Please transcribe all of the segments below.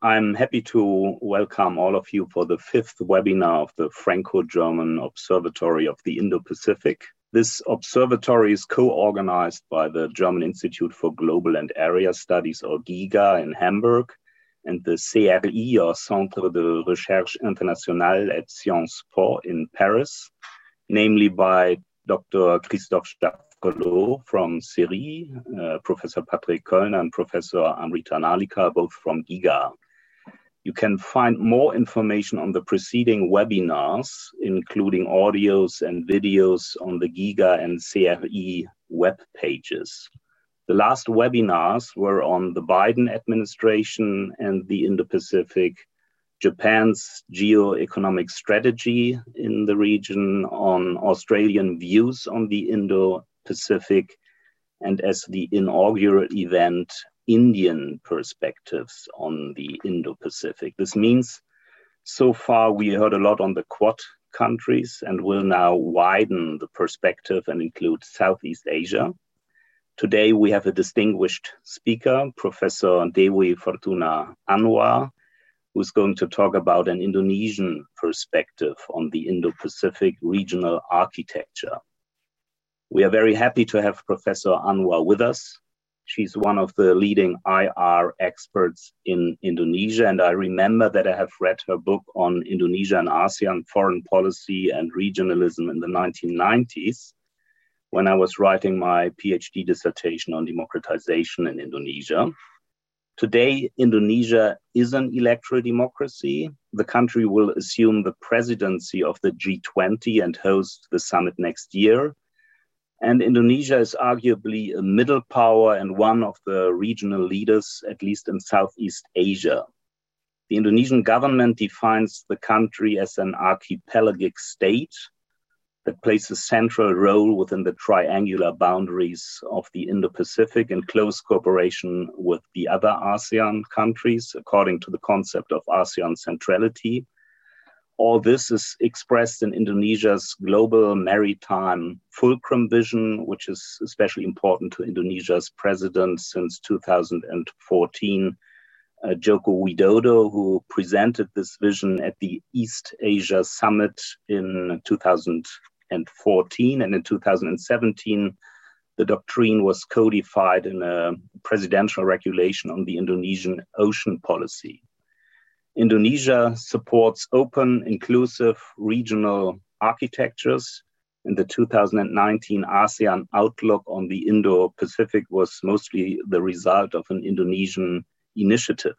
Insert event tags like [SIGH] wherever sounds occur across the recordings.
I'm happy to welcome all of you for the fifth webinar of the Franco-German Observatory of the Indo-Pacific. This observatory is co-organized by the German Institute for Global and Area Studies, or GIGA, in Hamburg, and the CERI, or Centre de Recherche Internationale at Sciences Po in Paris, namely by Dr. Christophe Jaffrelot from CERI, uh, Professor Patrick Köllner, and Professor Amrita Narlikar, both from GIGA. You can find more information on the preceding webinars, including audios and videos on the GIGA and CERI web pages. The last webinars were on the Biden administration and the Indo-Pacific, Japan's geo-economic strategy in the region, on Australian views on the Indo-Pacific, and as the inaugural event, Indian perspectives on the Indo Pacific. This means so far we heard a lot on the Quad countries and will now widen the perspective and include Southeast Asia. Today we have a distinguished speaker, Professor Dewi Fortuna Anwar, who's going to talk about an Indonesian perspective on the Indo Pacific regional architecture. We are very happy to have Professor Anwar with us. She's one of the leading IR experts in Indonesia. And I remember that I have read her book on Indonesia and ASEAN foreign policy and regionalism in the 1990s when I was writing my PhD dissertation on democratization in Indonesia. Today, Indonesia is an electoral democracy. The country will assume the presidency of the G20 and host the summit next year. And Indonesia is arguably a middle power and one of the regional leaders, at least in Southeast Asia. The Indonesian government defines the country as an archipelagic state that plays a central role within the triangular boundaries of the Indo Pacific in close cooperation with the other ASEAN countries, according to the concept of ASEAN centrality all this is expressed in Indonesia's global maritime fulcrum vision, which is especially important to Indonesia's president since 2014, uh, Joko Widodo, who presented this vision at the East Asia Summit in 2014. And in 2017, the doctrine was codified in a presidential regulation on the Indonesian ocean policy. Indonesia supports open, inclusive regional architectures. In the 2019 ASEAN outlook on the Indo Pacific was mostly the result of an Indonesian initiative.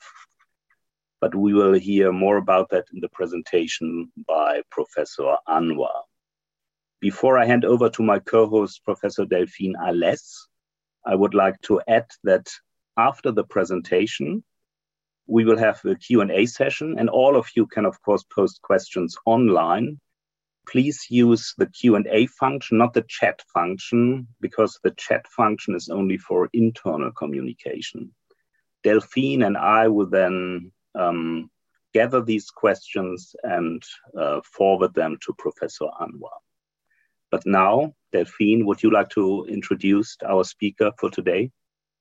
But we will hear more about that in the presentation by Professor Anwar. Before I hand over to my co host, Professor Delphine Alès, I would like to add that after the presentation, we will have a Q&A session and all of you can of course post questions online. Please use the Q&A function, not the chat function, because the chat function is only for internal communication. Delphine and I will then um, gather these questions and uh, forward them to Professor Anwar. But now, Delphine, would you like to introduce our speaker for today?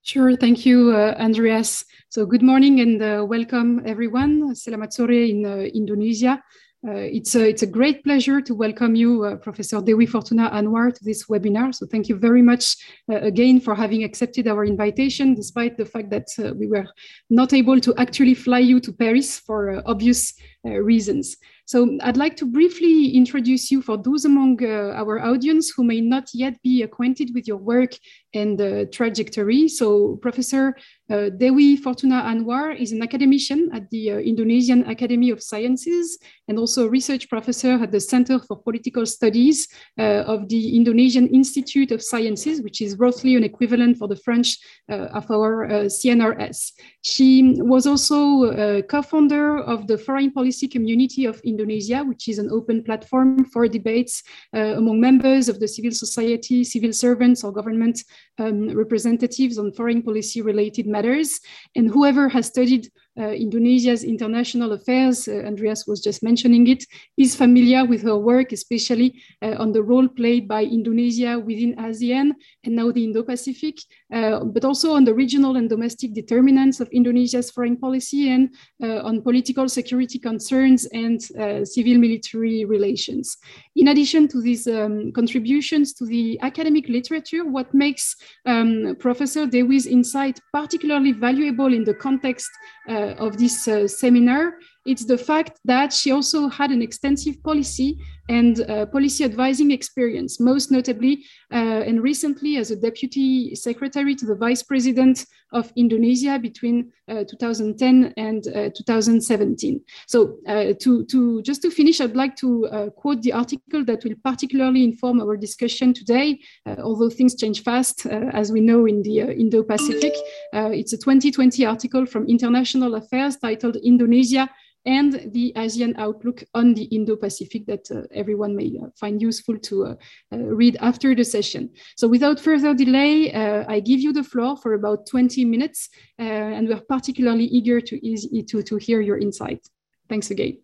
Sure, thank you, uh, Andreas. So good morning and uh, welcome everyone. Selamat sore in uh, Indonesia. Uh, it's, a, it's a great pleasure to welcome you, uh, Professor Dewi Fortuna Anwar, to this webinar. So thank you very much uh, again for having accepted our invitation, despite the fact that we were not able to actually fly you to Paris for obvious reasons. So I'd like to briefly introduce you for those among uh, our audience who may not yet be acquainted with your work and uh, trajectory. So Professor uh, Dewi Fortuna Anwar is an academician at the uh, Indonesian Academy of Sciences and also a research professor at the Center for Political Studies uh, of the Indonesian Institute of Sciences, which is roughly an equivalent for the French uh, of our CNRS. She was also co-founder of the Foreign Policy Community of Indonesia Indonesia, which is an open platform for debates uh, among members of the civil society, civil servants, or government um, representatives on foreign policy related matters. And whoever has studied uh, Indonesia's international affairs, uh, Andreas was just mentioning it, is familiar with her work, especially uh, on the role played by Indonesia within ASEAN and now the Indo-Pacific, uh, but also on the regional and domestic determinants of Indonesia's foreign policy and uh, on political security concerns and uh, civil military relations. In addition to these um, contributions to the academic literature, what makes um, Professor Dewi's insight particularly valuable in the context of this seminar it's the fact that she also had an extensive policy and uh, policy advising experience, most notably uh, and recently as a deputy secretary to the vice president of Indonesia between uh, 2010 and uh, 2017. So uh, to, to just to finish, I'd like to uh, quote the article that will particularly inform our discussion today, although things change fast, as we know in the Indo-Pacific. it's a 2020 article from International Affairs titled Indonesia and the ASEAN outlook on the Indo-Pacific that uh, everyone may uh, find useful to uh, uh read after the session. So without further delay, uh, I give you the floor for about 20 minutes, uh, and we're particularly eager to, easy, to, to hear your insight. Thanks again.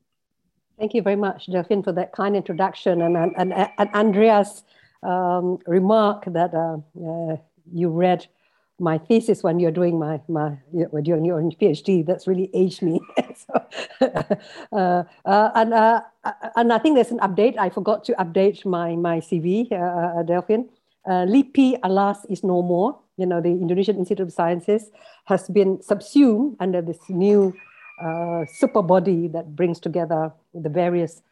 Thank you very much, Delphine, for that kind introduction. And, and, and, and Andreas' um, remark that you read my thesis when you're doing my my you're doing your PhD. That's really aged me. [LAUGHS] so, [LAUGHS] uh, uh, and uh, and I think there's an update. I forgot to update my my CV, uh, uh, Delphine. Uh, LIPI, alas, is no more. You know, the Indonesian Institute of Sciences has been subsumed under this new uh, super body that brings together the various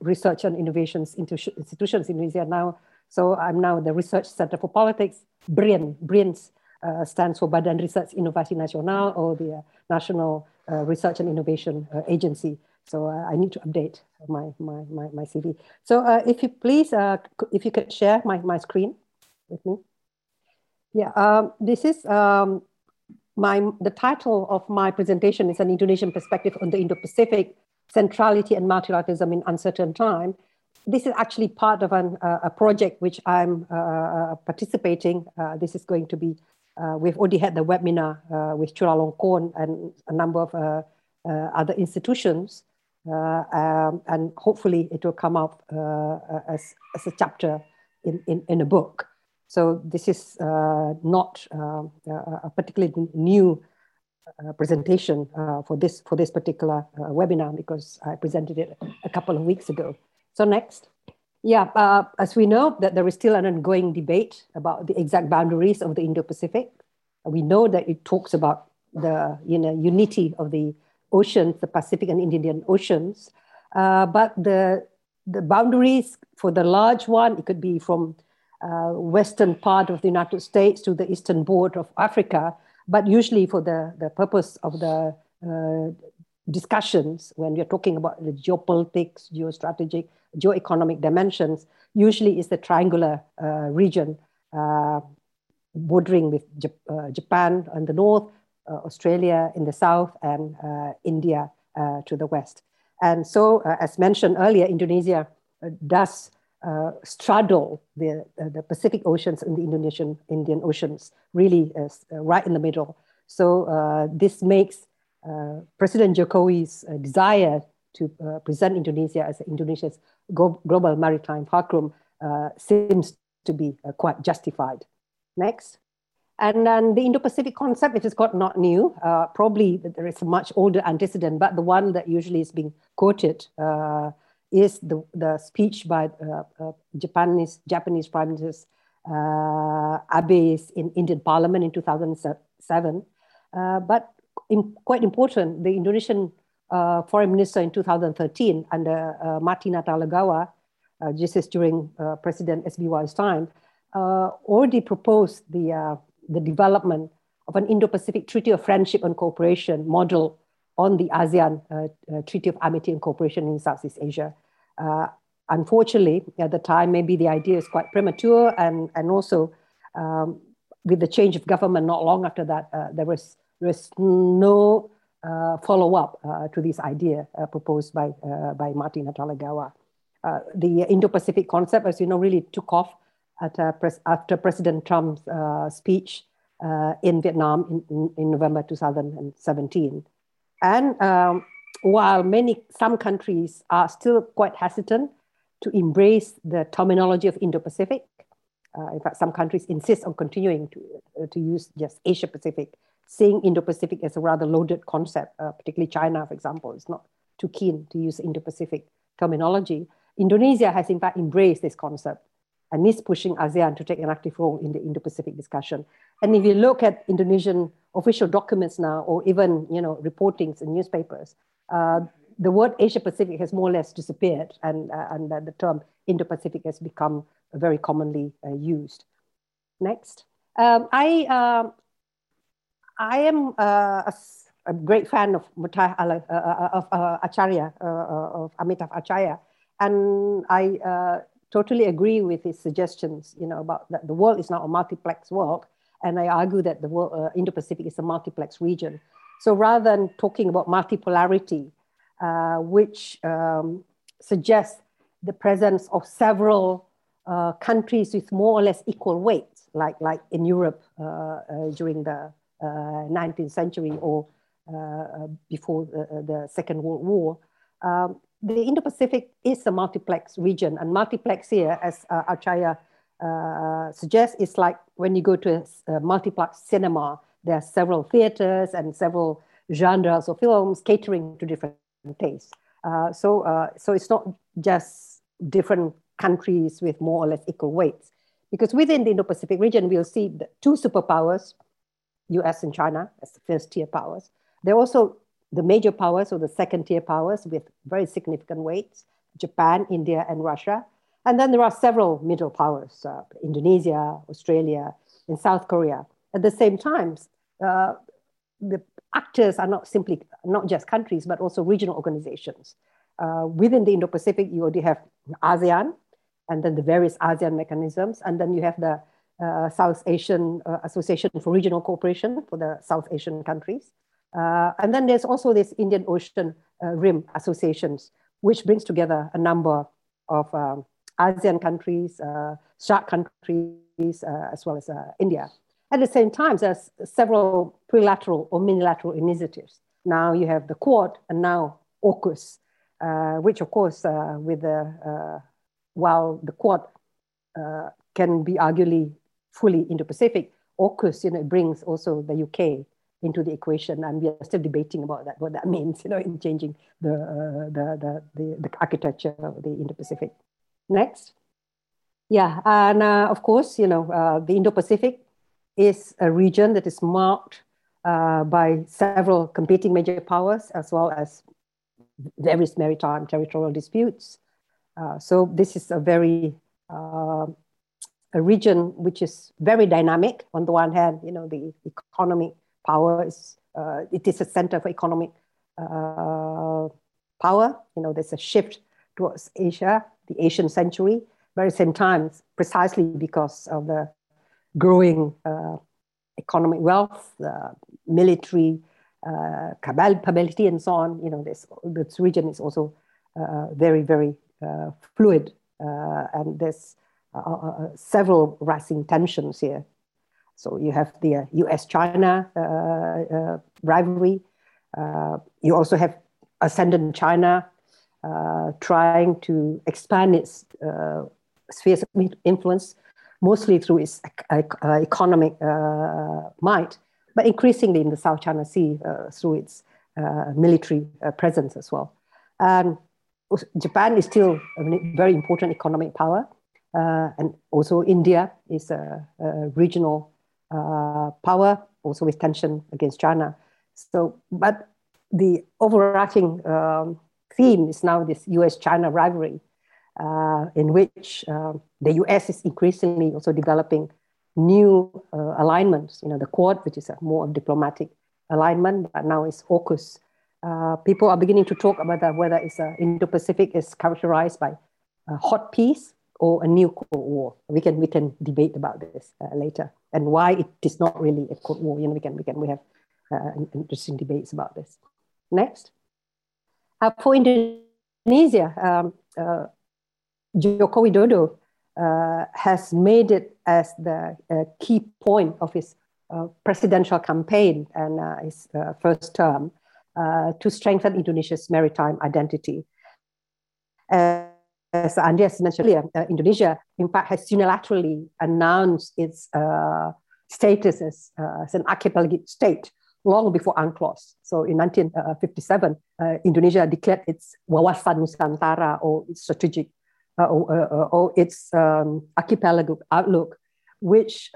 research and innovations institutions in Indonesia now. So I'm now the Research Center for Politics, BRIN. BRIN uh, stands for Badan Research Inovasi Nasional or the uh, National uh, Research and Innovation uh, Agency. So I need to update my, my, my, my CV. So if you please, if you could share my, my screen with me. Yeah, um, this is um, my, the title of my presentation is an Indonesian perspective on the Indo-Pacific, centrality and multilateralism in uncertain time this is actually part of an, uh, a project which I'm uh, uh participating. Uh, this is going to be, uh, we've already had the webinar with Chulalongkorn and a number of other institutions. Um, and hopefully it will come up as, as a chapter in, in, in a book. So this is not um, a particularly new uh, presentation uh, for this for this particular uh, webinar because I presented it a couple of weeks ago. So next. Yeah, uh, as we know that there is still an ongoing debate about the exact boundaries of the Indo-Pacific. We know that it talks about the you know, unity of the oceans, the Pacific and Indian Oceans. Uh, but the, the boundaries for the large one, it could be from uh, western part of the United States to the eastern border of Africa, but usually for the, the purpose of the uh, discussions, when we're talking about the geopolitics, geostrategic, geoeconomic dimensions, usually is the triangular uh, region uh, bordering with uh, Japan on the north, uh, Australia in the south, and uh, India uh, to the west. And so, as mentioned earlier, Indonesia does straddle the, the Pacific Oceans and the Indonesian Indian Oceans, really right in the middle. So this makes President Jokowi's desire to uh, present Indonesia as Indonesia's global maritime fulcrum uh, seems to be uh, quite justified. Next. And then the Indo-Pacific concept, which is quite not new, uh, probably there is a much older antecedent, but the one that usually is being quoted uh, is the, the speech by uh, Japanese, Japanese Prime Minister Abe in Indian Parliament in 2007. but quite important, the Indonesian uh, foreign minister in 2013 under uh, Marty Natalegawa, uh, just as during uh, President SBY's time, uh, already proposed the, uh, the development of an Indo-Pacific Treaty of Friendship and Cooperation model on the ASEAN Treaty of Amity and Cooperation in Southeast Asia. unfortunately, at the time, maybe the idea is quite premature and, and also um, with the change of government not long after that, there was there was no uh, follow up uh, to this idea uh, proposed by, by Martin Natalegawa. the Indo-Pacific concept, as you know, really took off pres after President Trump's speech in Vietnam in, in, November 2017. And um, while many, some countries are still quite hesitant to embrace the terminology of Indo-Pacific, Uh, in fact, some countries insist on continuing to, uh, to use just Asia Pacific, seeing Indo Pacific as a rather loaded concept, uh, particularly China, for example, is not too keen to use Indo Pacific terminology. Indonesia has, in fact, embraced this concept and is pushing ASEAN to take an active role in the Indo Pacific discussion. And if you look at Indonesian official documents now, or even you know reportings in newspapers, uh, the word Asia Pacific has more or less disappeared, and, uh, and the term Indo Pacific has become very commonly uh, used. Next. Um, I, um, I am uh, a, a, great fan of, Mutai, uh, of Acharya, of Amitav Acharya, and I totally agree with his suggestions, you know, about that the world is now a multiplex world. And I argue that the world, uh, Indo-Pacific is a multiplex region. So rather than talking about multipolarity, uh, which um, suggests the presence of several uh, countries with more or less equal weight, like, like in Europe uh, uh, during the 19th uh, century or before the, the, Second World War. Um, the Indo-Pacific is a multiplex region, and multiplex here, as uh, Acharya uh, suggests, is like when you go to a, a multiplex cinema. There are several theaters and several genres of films catering to different tastes. Uh, so, so it's not just different countries with more or less equal weights, because within the Indo-Pacific region, we'll see the two superpowers, U.S. and China, as the first tier powers. There are also the major powers or the second tier powers with very significant weights, Japan, India, and Russia. And then there are several middle powers, uh, Indonesia, Australia, and South Korea. At the same time, uh, the actors are not simply, not just countries, but also regional organizations. Uh, within the Indo-Pacific, you already have ASEAN, and then the various ASEAN mechanisms, and then you have the uh, South Asian uh, Association for Regional Cooperation for the South Asian countries. Uh, and then there's also this Indian Ocean uh, Rim Associations, which brings together a number of um, ASEAN countries, uh, SAARC countries, uh, as well as uh, India. At the same time, there's several trilateral or minilateral initiatives. Now you have the Quad and now AUKUS, which of course, with the, while the Quad can be arguably fully Indo-Pacific, AUKUS, you know, brings also the UK into the equation, and we are still debating about that, what that [LAUGHS] means, you know, in changing the, uh, the, the, the, the, architecture of the Indo-Pacific. Next. Yeah, and uh, of course, you know, uh, the Indo-Pacific is a region that is marked uh, by several competing major powers, as well as various maritime territorial disputes. Uh, so this is a very uh, a region which is very dynamic. On the one hand, you know, the economic power is, uh, it is a center for economic uh, power. You know, there's a shift towards Asia, the Asian century, but at the same time, precisely because of the growing uh, economic wealth, military capability, and so on. You know, this, this region is also very, very Uh, fluid, uh, and there's uh, several rising tensions here so you have the US-China uh, uh, uh, rivalry. you also have ascendant China trying to expand its spheres of influence, mostly through its economic might, but increasingly in the South China Sea through its military presence as well. And Japan is still a very important economic power. Uh, and also India is a, a regional uh, power, also with tension against China. So, but the overarching um, theme is now this US-China rivalry, uh, in which uh, the US is increasingly also developing new uh, alignments. You know, the Quad, which is a more diplomatic alignment, but now it's AUKUS. Uh, people are beginning to talk about that, whether it's uh, Indo-Pacific is characterized by a hot peace or a new Cold War. We can we can debate about this uh, later and why it is not really a Cold War. You know, we can we can we have uh, interesting debates about this. Next, uh, for Indonesia, um, Joko Widodo has made it as the key point of his presidential campaign and his first term to strengthen Indonesia's maritime identity as Andreas mentioned earlier, uh, Indonesia, in fact, has unilaterally announced its uh, status as, uh, as, an archipelagic state long before UNCLOS. So in 1957, uh, Indonesia declared its Wawasan Nusantara or its strategic uh, or, uh, or, its um, archipelagic outlook, which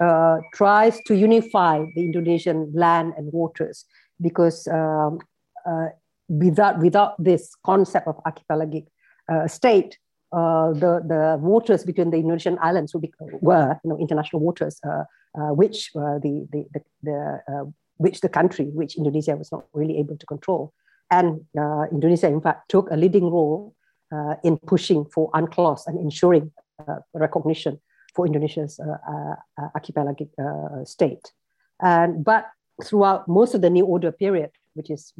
tries to unify the Indonesian land and waters because um, Uh, without, without this concept of archipelagic uh, state, uh, the, the waters between the Indonesian islands were you know, international waters, uh, uh, which uh, the, the, the, the which the country, which Indonesia was not really able to control. And Indonesia, in fact, took a leading role in pushing for UNCLOS and ensuring recognition for Indonesia's archipelagic state. And, but throughout most of the New Order period, which is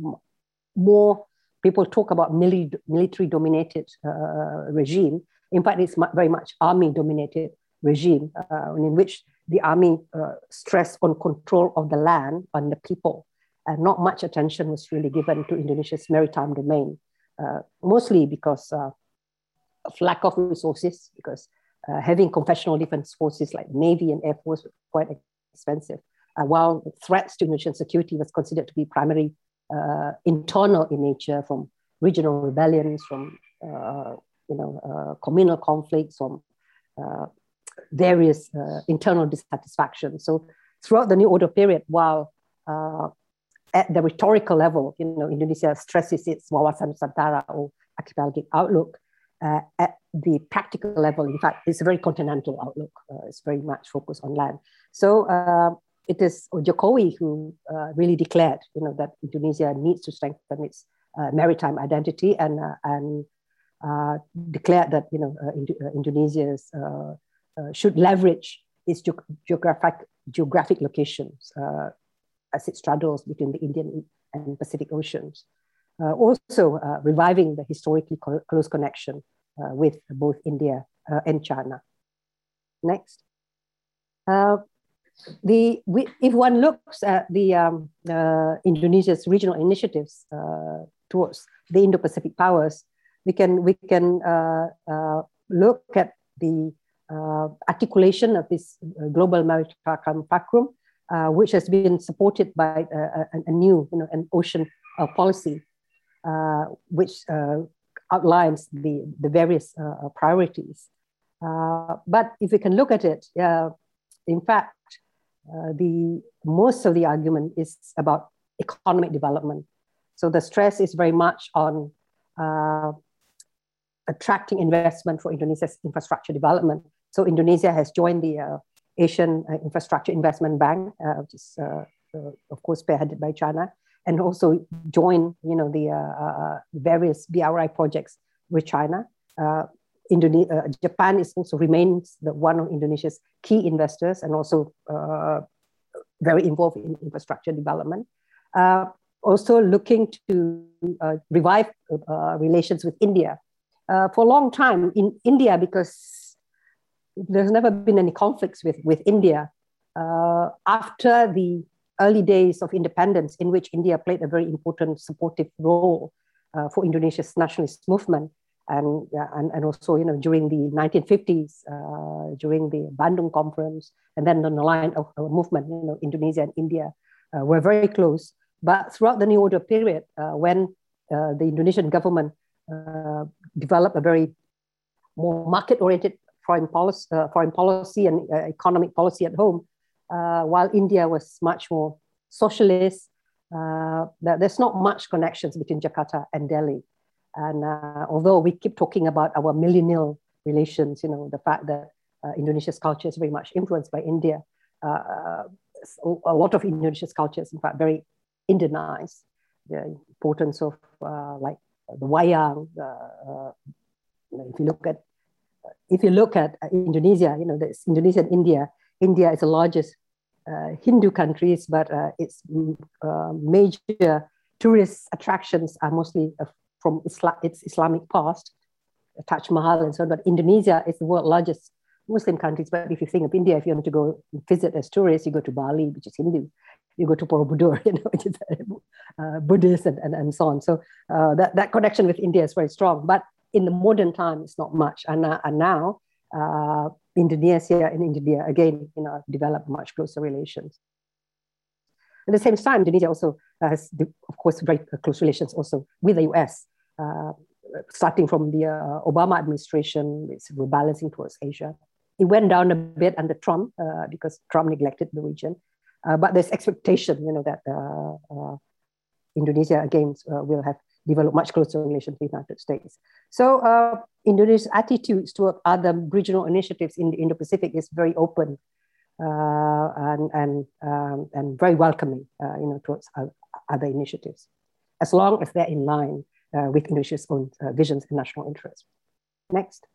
more people talk about military dominated uh, regime. In fact, it's very much army dominated regime uh, in which the army uh, stressed on control of the land and the people. And not much attention was really given to Indonesia's maritime domain, uh, mostly because uh, of lack of resources, because uh, having conventional defense forces like Navy and Air Force was quite expensive. while threats to Indonesian security was considered to be primary internal in nature from regional rebellions, from uh, you know uh, communal conflicts, from various internal dissatisfaction. So throughout the New Order period, while at the rhetorical level, you know, Indonesia stresses its wawasan Nusantara or archipelagic outlook. Uh, at the practical level, in fact, it's a very continental outlook. Uh, it's very much focused on land. So uh, it is Jokowi who uh, really declared, you know, that Indonesia needs to strengthen its uh, maritime identity and uh, and uh, declared that you know uh, uh, Indonesia should leverage its ge geographic geographic locations as it straddles between the Indian and Pacific Oceans. also, reviving the historically close connection with both India and China. Next the we, if one looks at the um, uh, Indonesia's regional initiatives uh, towards the Indo-Pacific powers, we can we can uh, uh look at the uh, articulation of this uh, global maritime fulcrum, which has been supported by a, a, new you know an ocean policy, which outlines the the various priorities. but if we can look at it, in fact, uh, the most of the argument is about economic development. So the stress is very much on uh, attracting investment for Indonesia's infrastructure development. So Indonesia has joined the uh, Asian uh, Infrastructure Investment Bank, uh, which is of course spearheaded by China, and also join you know the various BRI projects with China. Uh, Japan is also remains the one of Indonesia's key investors and also uh, very involved in infrastructure development. Uh, also looking to uh, revive uh, relations with India. Uh, for a long time in India, because there's never been any conflicts with, with India, after the early days of independence in which India played a very important supportive role for Indonesia's nationalist movement, and, and, and also you know during the 1950s uh, during the Bandung conference and then on the line of movement you know Indonesia and India uh, were very close. But throughout the new order period uh, when uh, the Indonesian government uh, developed a very more market oriented foreign policy uh, foreign policy and economic policy at home while India was much more socialist there's not much connections between Jakarta and Delhi and uh, although we keep talking about our millennial relations, you know, the fact that uh, Indonesia's culture is very much influenced by India, uh, a lot of Indonesia's culture is in fact very Indianized. The importance of uh, like the wayang. Uh, if you look at if you look at Indonesia, you know, there's Indonesia and India. India is the largest uh, Hindu countries, but its major tourist attractions are mostly from Isla- its Islamic past, Taj Mahal and so on. But Indonesia is the world's largest Muslim country. But if you think of India, if you want to go visit as tourists, you go to Bali, which is Hindu. You go to Borobudur, [LAUGHS] you know, which is uh, Buddhist and, and, and so on. So uh, that, that connection with India is very strong. But in the modern time, it's not much. And, uh, and now, uh, Indonesia and India, again, you know, developed much closer relations. At the same time, Indonesia also has, of course, very close relations also with the US, starting from the uh, Obama administration, it's rebalancing towards Asia. It went down a bit under Trump uh, because Trump neglected the region. Uh, but there's expectation, you know, that uh, Indonesia again will have developed much closer relations with the United States. So Indonesia's attitudes toward other regional initiatives in the Indo-Pacific is very open uh, and and um, and very welcoming, uh, you know, towards other initiatives, as long as they're in line uh, with Indonesia's own visions and national interests. Next,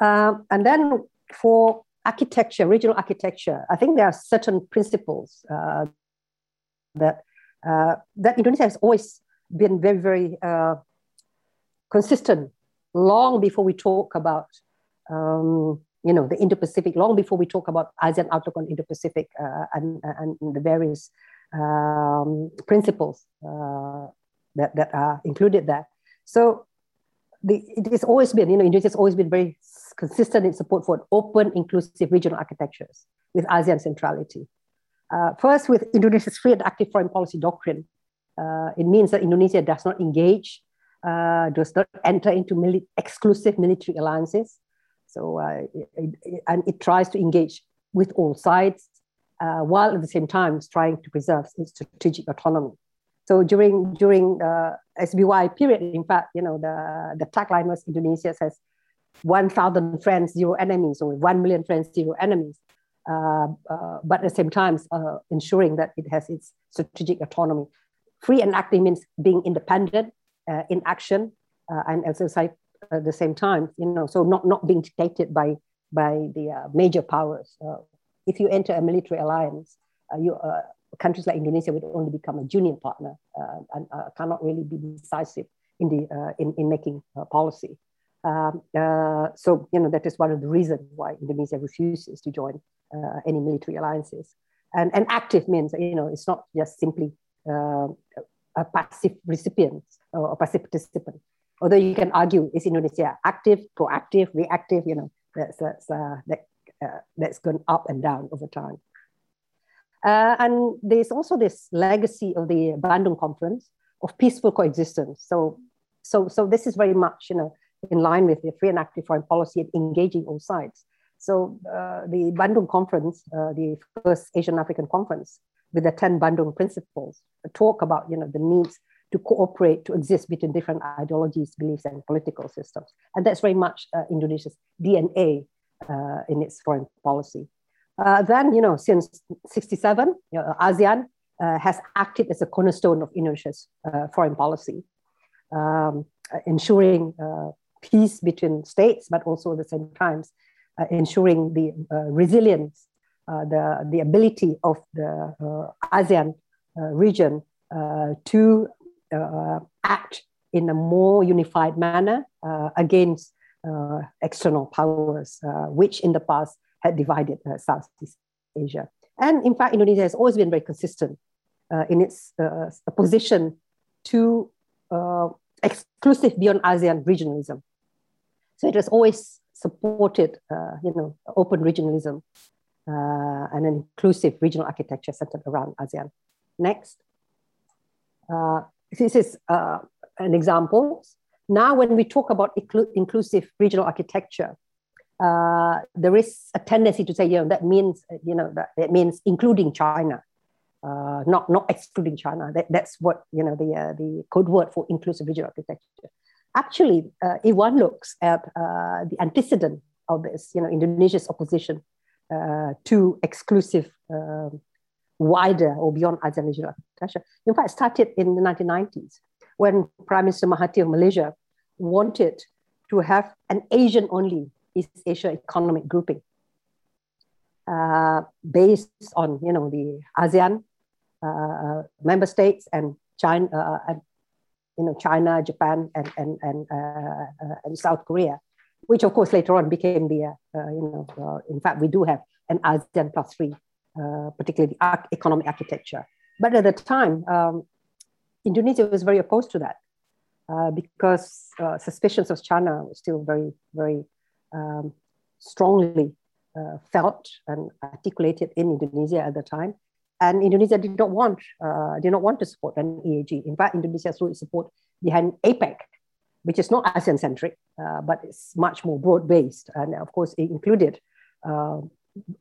um, and then for architecture, regional architecture, I think there are certain principles that that Indonesia has always been very very consistent long before we talk about um, you know, the Indo-Pacific, long before we talk about ASEAN outlook on Indo-Pacific uh, and, and the various um, principles uh, that, that are included there. So the, it has always been, you know, Indonesia has always been very consistent in support for open, inclusive regional architectures with ASEAN centrality. Uh, first, with Indonesia's free and active foreign policy doctrine, uh, it means that Indonesia does not engage, uh, does not enter into mili- exclusive military alliances, so, uh, it, it, and it tries to engage with all sides uh, while at the same time trying to preserve its strategic autonomy. So during during the SBY period, in fact, you know the the tagline was Indonesia says 1,000 friends, zero enemies, or 1 million friends, zero enemies. Uh, uh, but at the same time, uh, ensuring that it has its strategic autonomy. Free and active means being independent uh, in action uh, and exercise at the same time, you know, so not, not being dictated by, by the uh, major powers. If you enter a military alliance, you, countries like Indonesia would only become a junior partner uh, and uh, cannot really be decisive in, the, in, in making policy. Um, so, you know, that is one of the reasons why Indonesia refuses to join any military alliances. And, and active means, you know, it's not just simply a passive recipient or a passive participant although you can argue is Indonesia active, proactive, reactive, you know, that's, that's, uh, that, uh, that's gone up and down over time. Uh, and there's also this legacy of the Bandung Conference of peaceful coexistence. So, so, so this is very much, you know, in line with the free and active foreign policy and engaging all sides. So uh, the Bandung Conference, uh, the first Asian African conference, with the 10 Bandung principles, talk about, you know, the needs to cooperate, to exist between different ideologies, beliefs, and political systems. And that's very much uh, Indonesia's DNA uh, in its foreign policy. Uh, then, you know, since 67, you know, ASEAN uh, has acted as a cornerstone of Indonesia's uh, foreign policy, um, ensuring uh, peace between states, but also at the same time, ensuring the resilience, the, the ability of the ASEAN region uh, to uh, act in a more unified manner uh, against uh, external powers, which in the past had divided Southeast Asia. And in fact, Indonesia has always been very consistent in its position to exclusive beyond ASEAN regionalism. So it has always supported, uh, you know, open regionalism uh, and an inclusive regional architecture centered around ASEAN. Next. Uh, this is uh, an example. Now, when we talk about inclusive regional architecture, uh, there is a tendency to say, you know, that means, you know, that means including China, uh, not not excluding China. That, that's what you know the uh, the code word for inclusive regional architecture. Actually, uh, if one looks at uh, the antecedent of this, you know, Indonesia's opposition uh, to exclusive um, wider or beyond ASEAN regional architecture. In fact, started in the 1990s when Prime Minister Mahathir of Malaysia wanted to have an Asian only East Asia economic grouping uh, based on you know the ASEAN uh, member states and China, uh, and, you know China, Japan, and and and, uh, uh, and, South Korea, which of course later on became the uh, you know in fact we do have an ASEAN plus three uh, particularly the economic architecture. But at the time, um, Indonesia was very opposed to that. uh, because uh, suspicions of China were still very, very um, strongly uh, felt and articulated in Indonesia at the time. And Indonesia did not want uh, did not want to support an EAG. In fact, Indonesia threw its support behind APEC, which is not ASEAN centric, uh, but it's much more broad based, and of course it included uh,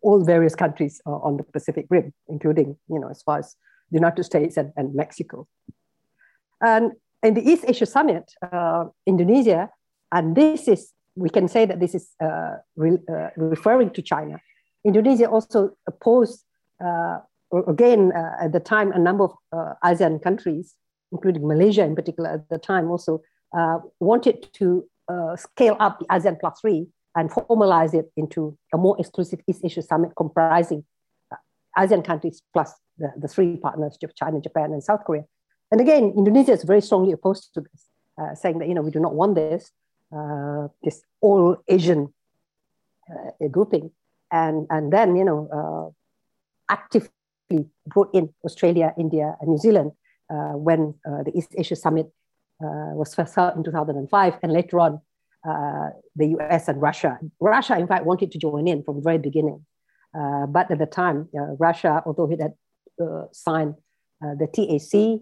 all various countries uh, on the Pacific Rim, including you know as far as the United States and, and Mexico. And in the East Asia Summit, uh, Indonesia, and this is we can say that this is uh, re, referring to China. Indonesia also opposed again, uh, at the time, a number of uh, ASEAN countries, including Malaysia in particular at the time, also uh, wanted to uh, scale up the ASEAN plus three and formalize it into a more exclusive East Asia summit comprising uh, ASEAN countries plus the, the three partners, China, Japan, and South Korea. And again, Indonesia is very strongly opposed to this, uh, saying that, you know, we do not want this, this all Asian grouping. And, and then, you know, active brought in Australia, India, and New Zealand uh, when uh, the East Asia Summit uh, was first held in 2005, and later on, uh, the US and Russia. Russia, in fact, wanted to join in from the very beginning. Uh, but at the time, Russia, although it had signed the TAC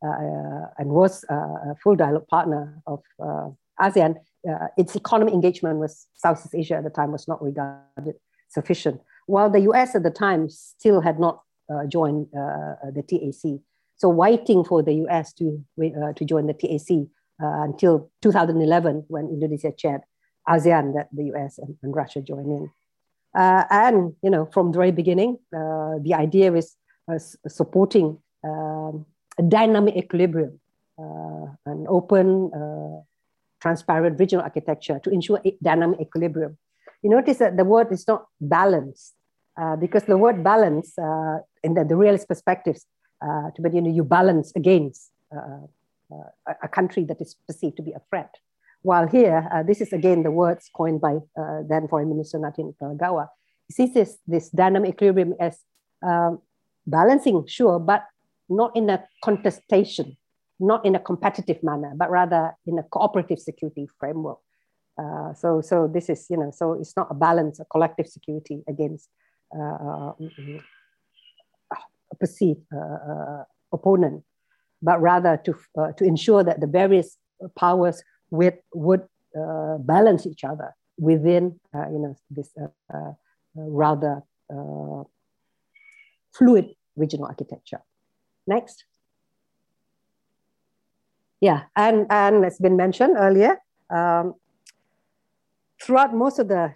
and was a full dialogue partner of ASEAN, its economic engagement with Southeast Asia at the time was not regarded sufficient. While the US at the time still had not uh, join uh, the TAC. So waiting for the US to, uh, to join the TAC until 2011 when Indonesia chaired ASEAN that the US and, and Russia joined in. and, you know, from the very beginning, the idea was supporting um, a dynamic equilibrium, an open, transparent regional architecture to ensure dynamic equilibrium. You notice that the word is not balanced uh, because the word balance uh, in the, the realist perspectives, uh, to be, you know, you balance against uh, uh, a country that is perceived to be a threat. While here, this is again the words coined by then Foreign Minister Natalegawa. He sees this, this dynamic equilibrium as um, balancing, sure, but not in a contestation, not in a competitive manner, but rather in a cooperative security framework. Uh, so, so this is, you know, so it's not a balance, a collective security against uh, perceived uh, opponent, but rather to, uh, to ensure that the various powers with, would balance each other within you know, this rather fluid regional architecture. Next. Yeah, and, and it's been mentioned earlier, um, throughout most of the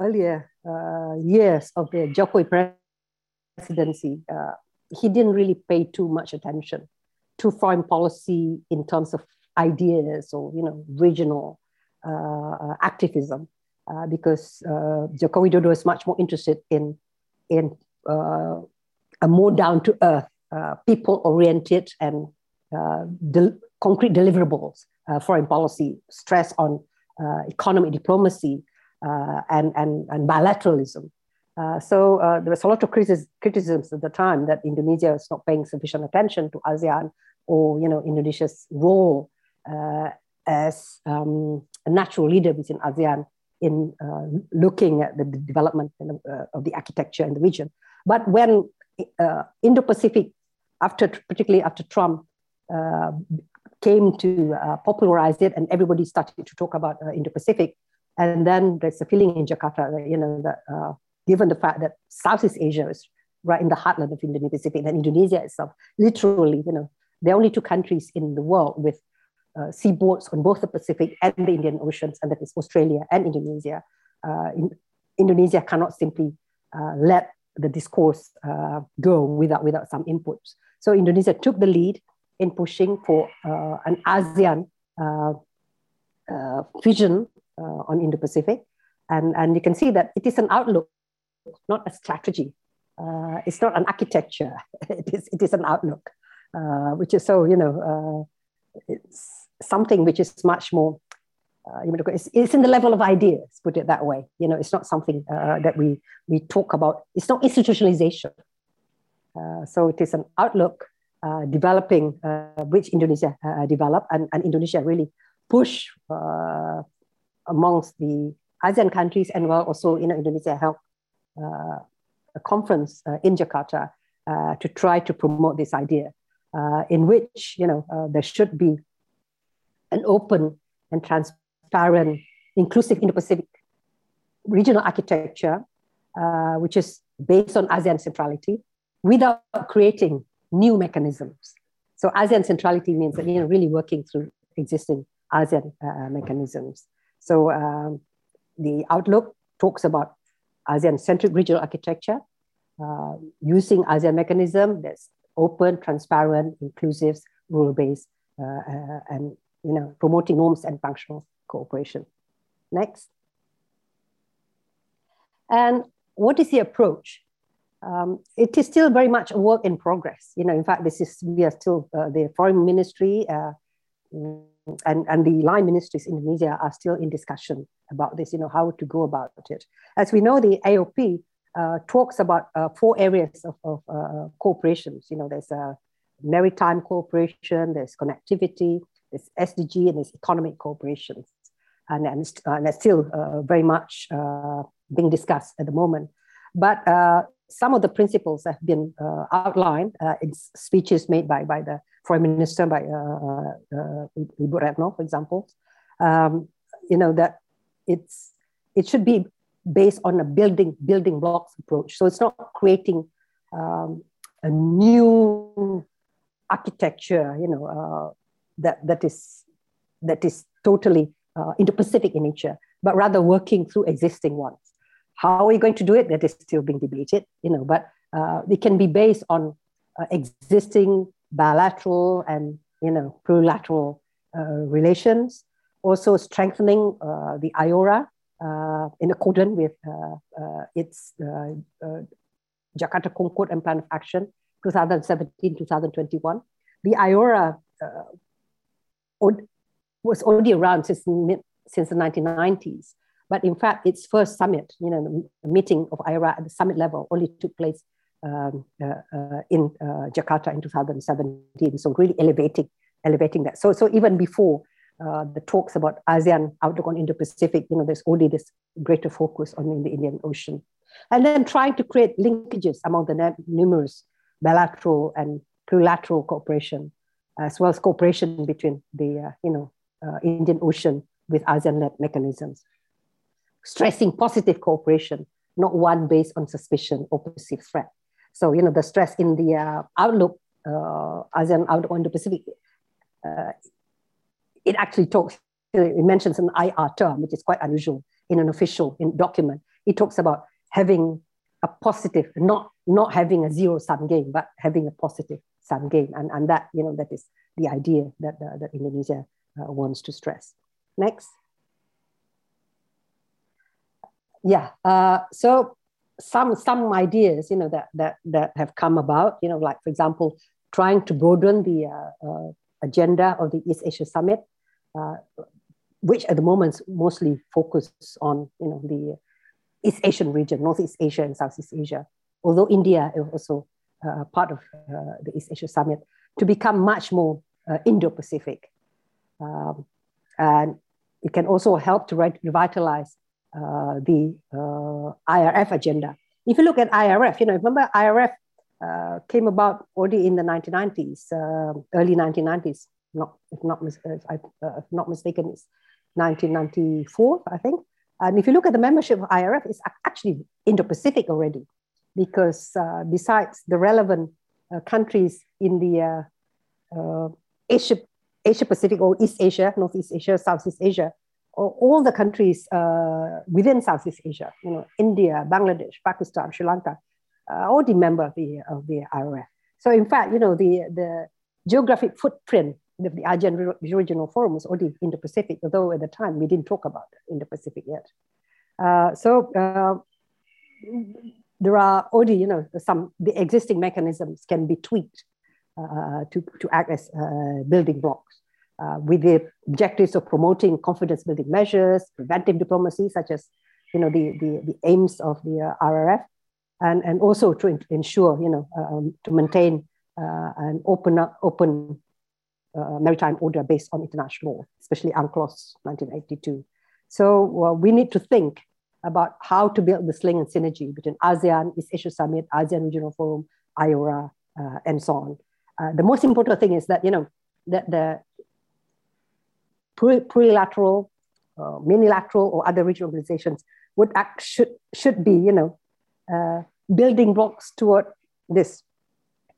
earlier uh, years of the Jokowi presidency, uh, he didn't really pay too much attention to foreign policy in terms of ideas or you know regional uh, activism, uh, because uh, Joko Widodo is much more interested in in uh, a more down to earth, people oriented and del- concrete deliverables foreign policy, stress on economic diplomacy, uh, and, and, and bilateralism. Uh, so uh, there was a lot of criticisms at the time that Indonesia was not paying sufficient attention to ASEAN or you know Indonesia's role as um, a natural leader within ASEAN in uh, looking at the development uh, of the architecture in the region. But when uh, Indo-Pacific, after particularly after Trump came to popularize it, and everybody started to talk about Indo-Pacific, and then there's a feeling in Jakarta that, you know, that uh, given the fact that Southeast Asia is right in the heartland of Indo-Pacific and Indonesia itself, literally, you know, the only two countries in the world with uh, seaboards on both the Pacific and the Indian Oceans, and that is Australia and Indonesia. Uh, in, Indonesia cannot simply uh, let the discourse uh, go without, without some inputs. So Indonesia took the lead in pushing for uh, an ASEAN uh, vision uh, on Indo-Pacific. And, and you can see that it is an outlook, not a strategy. Uh, it's not an architecture. [LAUGHS] it, is, it is an outlook, uh, which is so, you know, it's something which is much more uh, it's, it's in the level of ideas, put it that way. You know, it's not something uh, that we, we talk about. It's not institutionalization. Uh, so it is an outlook uh, developing, uh, which Indonesia uh, developed, and, and Indonesia really push uh, amongst the ASEAN countries, and well, also you know, Indonesia held uh, a conference in Jakarta to try to promote this idea, in which you know there should be an open and transparent, inclusive Indo-Pacific regional architecture, which is based on ASEAN centrality, without creating new mechanisms. So ASEAN centrality means that you know really working through existing ASEAN uh, mechanisms. So um, the outlook talks about ASEAN-centric regional architecture uh, using ASEAN mechanism that's open, transparent, inclusive, rule-based, uh, uh, and you know promoting norms and functional cooperation. Next. And what is the approach? Um, it is still very much a work in progress. You know, in fact, this is we are still uh, the foreign ministry uh, and and the line ministries in Indonesia are still in discussion about this. You know, how to go about it. As we know, the AOP uh, talks about uh, four areas of, of uh, cooperations. You know, there's a maritime cooperation, there's connectivity, there's SDG, and there's economic cooperation, and and, and it's still uh, very much being discussed at the moment. But some of the principles have been uh, outlined uh, in speeches made by, by the foreign minister, by uh, uh, Ibu Retno, for example. Um, you know that it's it should be based on a building building blocks approach. So it's not creating um, a new architecture, you know, that that is that is totally uh, Indo-Pacific in nature, but rather working through existing ones. How are we going to do it? That is still being debated, you know, but uh, it can be based on uh, existing bilateral and, you know, plurilateral uh, relations, also strengthening uh, the IORA uh, in accordance with uh, its Jakarta Concord and Plan of Action 2017-2021. The IORA was already around since, since the 1990s, but in fact, its first summit, you know, the meeting of IORA at the summit level only took place um, uh, uh, in uh, Jakarta in 2017. So really elevating, elevating that. So, so even before uh, the talks about ASEAN outlook on Indo-Pacific, you know, there's already this greater focus on the Indian Ocean. And then trying to create linkages among the numerous bilateral and plurilateral cooperation, as well as cooperation between the, uh, you know, uh, Indian Ocean with ASEAN-led mechanisms stressing positive cooperation, not one based on suspicion or perceived threat. So, you know, the stress in the uh, outlook, uh, ASEAN outlook on the Pacific, uh, it actually talks, it mentions an IR term, which is quite unusual in an official in document. It talks about having a positive, not, not having a zero sum game, but having a positive sum game. And, and that, you know, that is the idea that, uh, that Indonesia uh, wants to stress. Next yeah uh, so some some ideas you know that that that have come about you know like for example trying to broaden the uh, uh, agenda of the east asia summit uh, which at the moment mostly focuses on you know the east asian region northeast asia and southeast asia. Although india is also uh, part of uh, the east asia summit to become much more indo-pacific. Um, and it can also help to revitalize the uh, ARF agenda. If you look at ARF, you know, remember ARF uh, came about already in the 1990s, early 1990s. Not if not if, I, if not mistaken, it's 1994, I think. And if you look at the membership of ARF, it's actually Indo-Pacific already, because uh, besides the relevant uh, countries in the uh, Asia, Asia Pacific or East Asia, Northeast Asia, Southeast Asia, all the countries uh, within Southeast Asia, you know, India, Bangladesh, Pakistan, Sri Lanka, uh, all the member of the, of the ARF. So in fact, you know, the, the geographic footprint of the ASEAN Regional Forum was already in the Pacific, although at the time we didn't talk about in the Pacific yet. Uh, so uh, there are already, you know, some, the existing mechanisms can be tweaked uh, to, to act as uh, building blocks uh, with the objectives of promoting confidence building measures, preventive diplomacy, such as you know the, the, the aims of the uh, ARF, and, and also to ensure you know um, to maintain uh, an open, open uh, maritime order based on international law, especially UNCLOS 1982. So well, we need to think about how to build this link and synergy between ASEAN, East Asia Summit, ASEAN Regional Forum, IORA, uh, and so on. Uh, the most important thing is that, you know, that the plurilateral, uh, minilateral, or other regional organizations would act, should, should be, you know, uh, building blocks toward this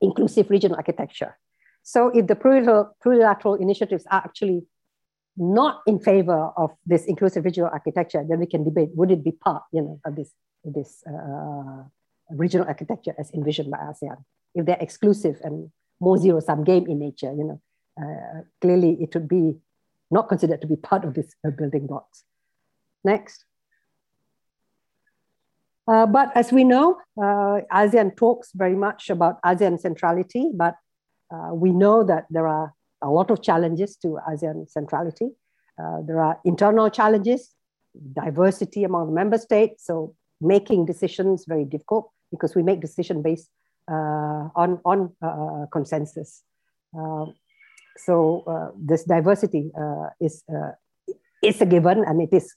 inclusive regional architecture. So if the plurilateral initiatives are actually not in favor of this inclusive regional architecture, then we can debate, would it be part, you know, of this, this uh, regional architecture as envisioned by ASEAN? If they're exclusive and more zero-sum game in nature, you know, uh, clearly it would be not considered to be part of this uh, building blocks. Next. Uh, but as we know, uh, ASEAN talks very much about ASEAN centrality, but uh, we know that there are a lot of challenges to ASEAN centrality. Uh, there are internal challenges, diversity among member states, so making decisions very difficult because we make decision based uh, on, on consensus. So this diversity is, is a given and it is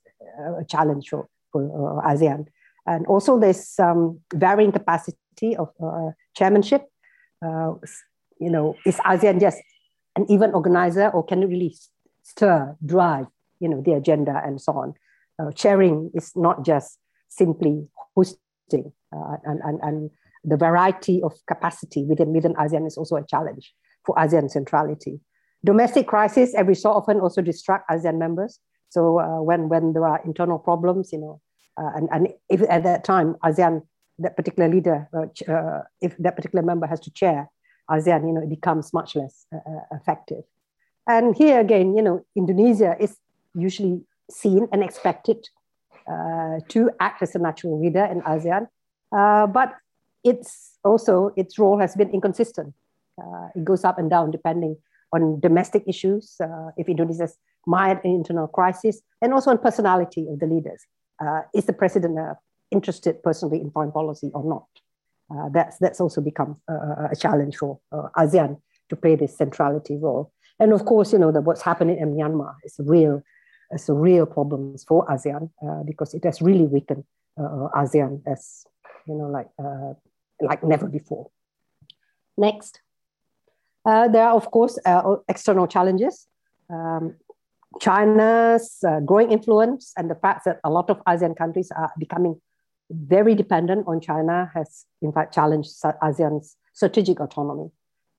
a challenge for, for ASEAN. And also there's some varying capacity of uh, chairmanship. Uh, you know, is ASEAN just an event organizer or can it really stir, drive, you know, the agenda and so on? Uh, chairing is not just simply hosting uh, and, and, and the variety of capacity within, within ASEAN is also a challenge for ASEAN centrality. Domestic crisis every so often also distract ASEAN members. So uh, when, when there are internal problems, you know, uh, and, and if at that time ASEAN, that particular leader, uh, uh, if that particular member has to chair ASEAN, you know, it becomes much less effective. And here again, you know, Indonesia is usually seen and expected uh, to act as a natural leader in ASEAN. Uh, but it's also, its role has been inconsistent. Uh, it goes up and down depending on domestic issues, if Indonesia's mild internal crisis, and also on personality of the leaders uh, is the president uh, interested personally in foreign policy or not? Uh, that's, that's also become a challenge for uh, ASEAN to play this centrality role. And of course, you know, that what's happening in Myanmar is a real, it's a real problem for ASEAN uh, because it has really weakened uh, ASEAN as, you know, like, like never before. Next. There are, of course, external challenges. Um, China's uh, growing influence and the fact that a lot of ASEAN countries are becoming very dependent on China has, in fact, challenged ASEAN's strategic autonomy.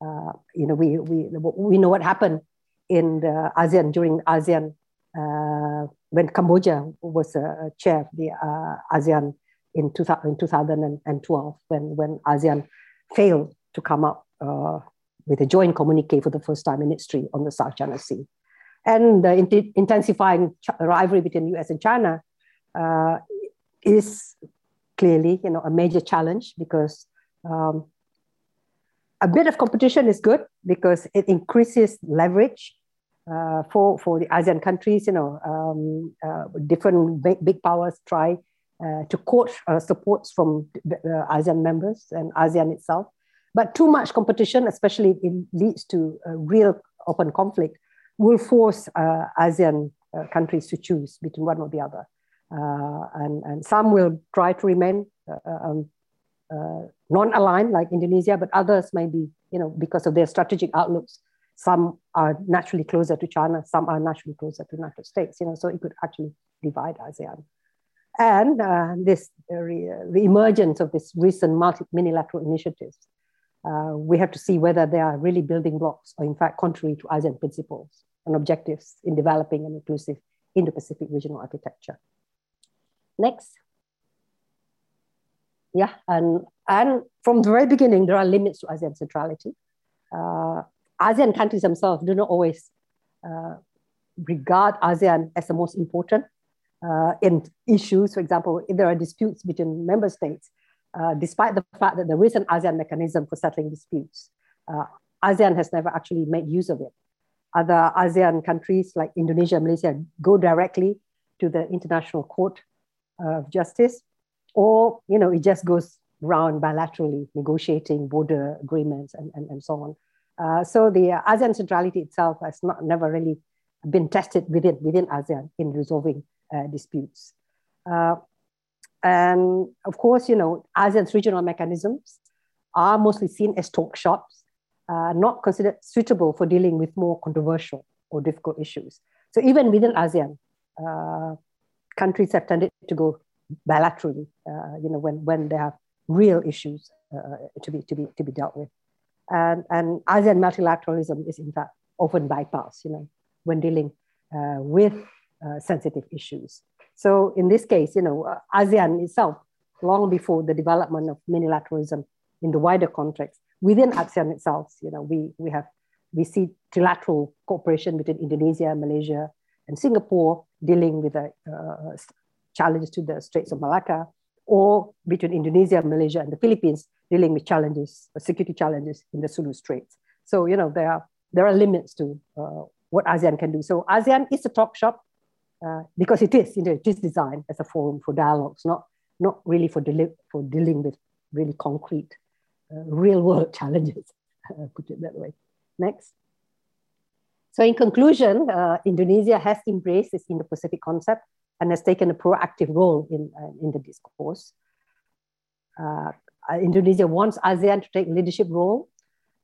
Uh, you know, we, we, we know what happened in the ASEAN during ASEAN uh, when Cambodia was a chair of the uh, ASEAN in, two, in 2012 when, when ASEAN failed to come up uh, with a joint communique for the first time in history on the South China Sea and the int- intensifying rivalry between US and China uh, is clearly you know a major challenge because um, a bit of competition is good because it increases leverage uh, for for the ASEAN countries. You know, um, uh, different big, big, powers try uh, to court uh, supports from the ASEAN members and ASEAN itself. But too much competition, especially if it leads to real open conflict, will force uh, ASEAN uh, countries to choose between one or the other. Uh, and, and some will try to remain um, non-aligned like Indonesia, but others may be, you know, because of their strategic outlooks, some are naturally closer to China, some are naturally closer to the United States, you know, so it could actually divide ASEAN. And uh, this uh, the emergence of this recent multi minilateral initiatives, uh, we have to see whether they are really building blocks or in fact contrary to ASEAN principles and objectives in developing an inclusive Indo-Pacific regional architecture. Next. Yeah, and, and from the very beginning, there are limits to ASEAN centrality. Uh, ASEAN countries themselves do not always uh, regard ASEAN as the most important uh, in issues. For example, if there are disputes between member states, uh, despite the fact that there is an ASEAN mechanism for settling disputes, uh, ASEAN has never actually made use of it other ASEAN countries like Indonesia, Malaysia go directly to the International Court of Justice, or you know it just goes round bilaterally negotiating border agreements and, and, and so on. Uh, so the ASEAN centrality itself has not never really been tested within, within ASEAN in resolving uh, disputes. And of course, you know, ASEAN's regional mechanisms are mostly seen as talk shops, uh, not considered suitable for dealing with more controversial or difficult issues. So even within ASEAN, uh, countries have tended to go bilaterally, uh, you know, when, when they have real issues uh, to, be, to, be, to be dealt with. And, and ASEAN multilateralism is in fact often bypassed, you know, when dealing uh, with uh, sensitive issues. So in this case, you know, uh, ASEAN itself, long before the development of multilateralism in the wider context, within ASEAN itself, you know, we, we have we see trilateral cooperation between Indonesia, Malaysia, and Singapore dealing with the uh, challenges to the Straits of Malacca, or between Indonesia, Malaysia, and the Philippines dealing with challenges, uh, security challenges in the Sulu Straits. So you know there are there are limits to uh, what ASEAN can do. So ASEAN is a talk shop uh, because it is, you know, it is designed as a forum for dialogues, not not really for deli- for dealing with really concrete, uh, real world [LAUGHS] challenges. put it that way. Next. So in conclusion, uh, Indonesia has embraced this Indo-Pacific concept and has taken a proactive role in, uh, in the discourse. Uh, Indonesia wants ASEAN to take a leadership role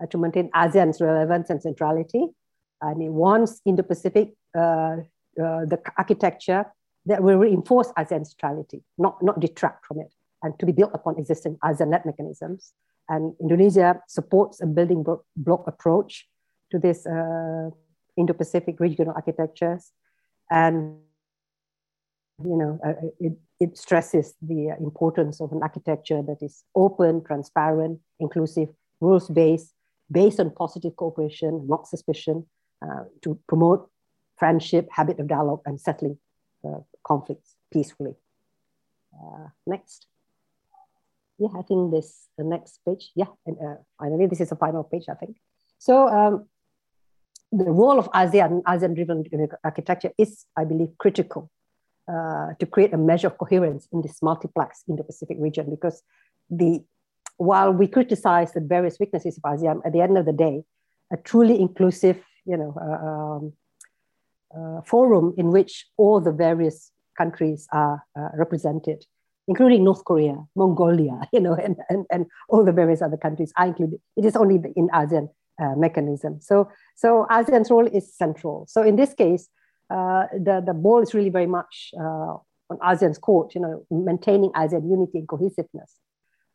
uh, to maintain ASEAN's relevance and centrality. And it wants Indo-Pacific, uh, uh, the architecture that will reinforce ASEAN centrality, not, not detract from it, and to be built upon existing ASEAN-led mechanisms. And Indonesia supports a building block approach to this uh, Indo-Pacific regional architectures. And, you know, uh, it, it stresses the importance of an architecture that is open, transparent, inclusive, rules-based, based on positive cooperation, not suspicion, uh, to promote friendship, habit of dialogue, and settling uh, conflicts peacefully. Uh, next yeah, I think this the next page. Yeah, and uh, finally, this is the final page, I think. So um, the role of ASEAN, ASEAN-driven architecture is, I believe, critical uh, to create a measure of coherence in this multiplex Indo-Pacific region because the while we criticize the various weaknesses of ASEAN, at the end of the day, a truly inclusive, you know, uh, um, forum in which all the various countries are uh, represented including North Korea, Mongolia, [LAUGHS] you know, and, and, and all the various other countries are included. It is only in ASEAN uh, mechanism. So, so ASEAN's role is central. So in this case, uh, the, the ball is really very much uh, on ASEAN's court, you know, maintaining ASEAN unity and cohesiveness,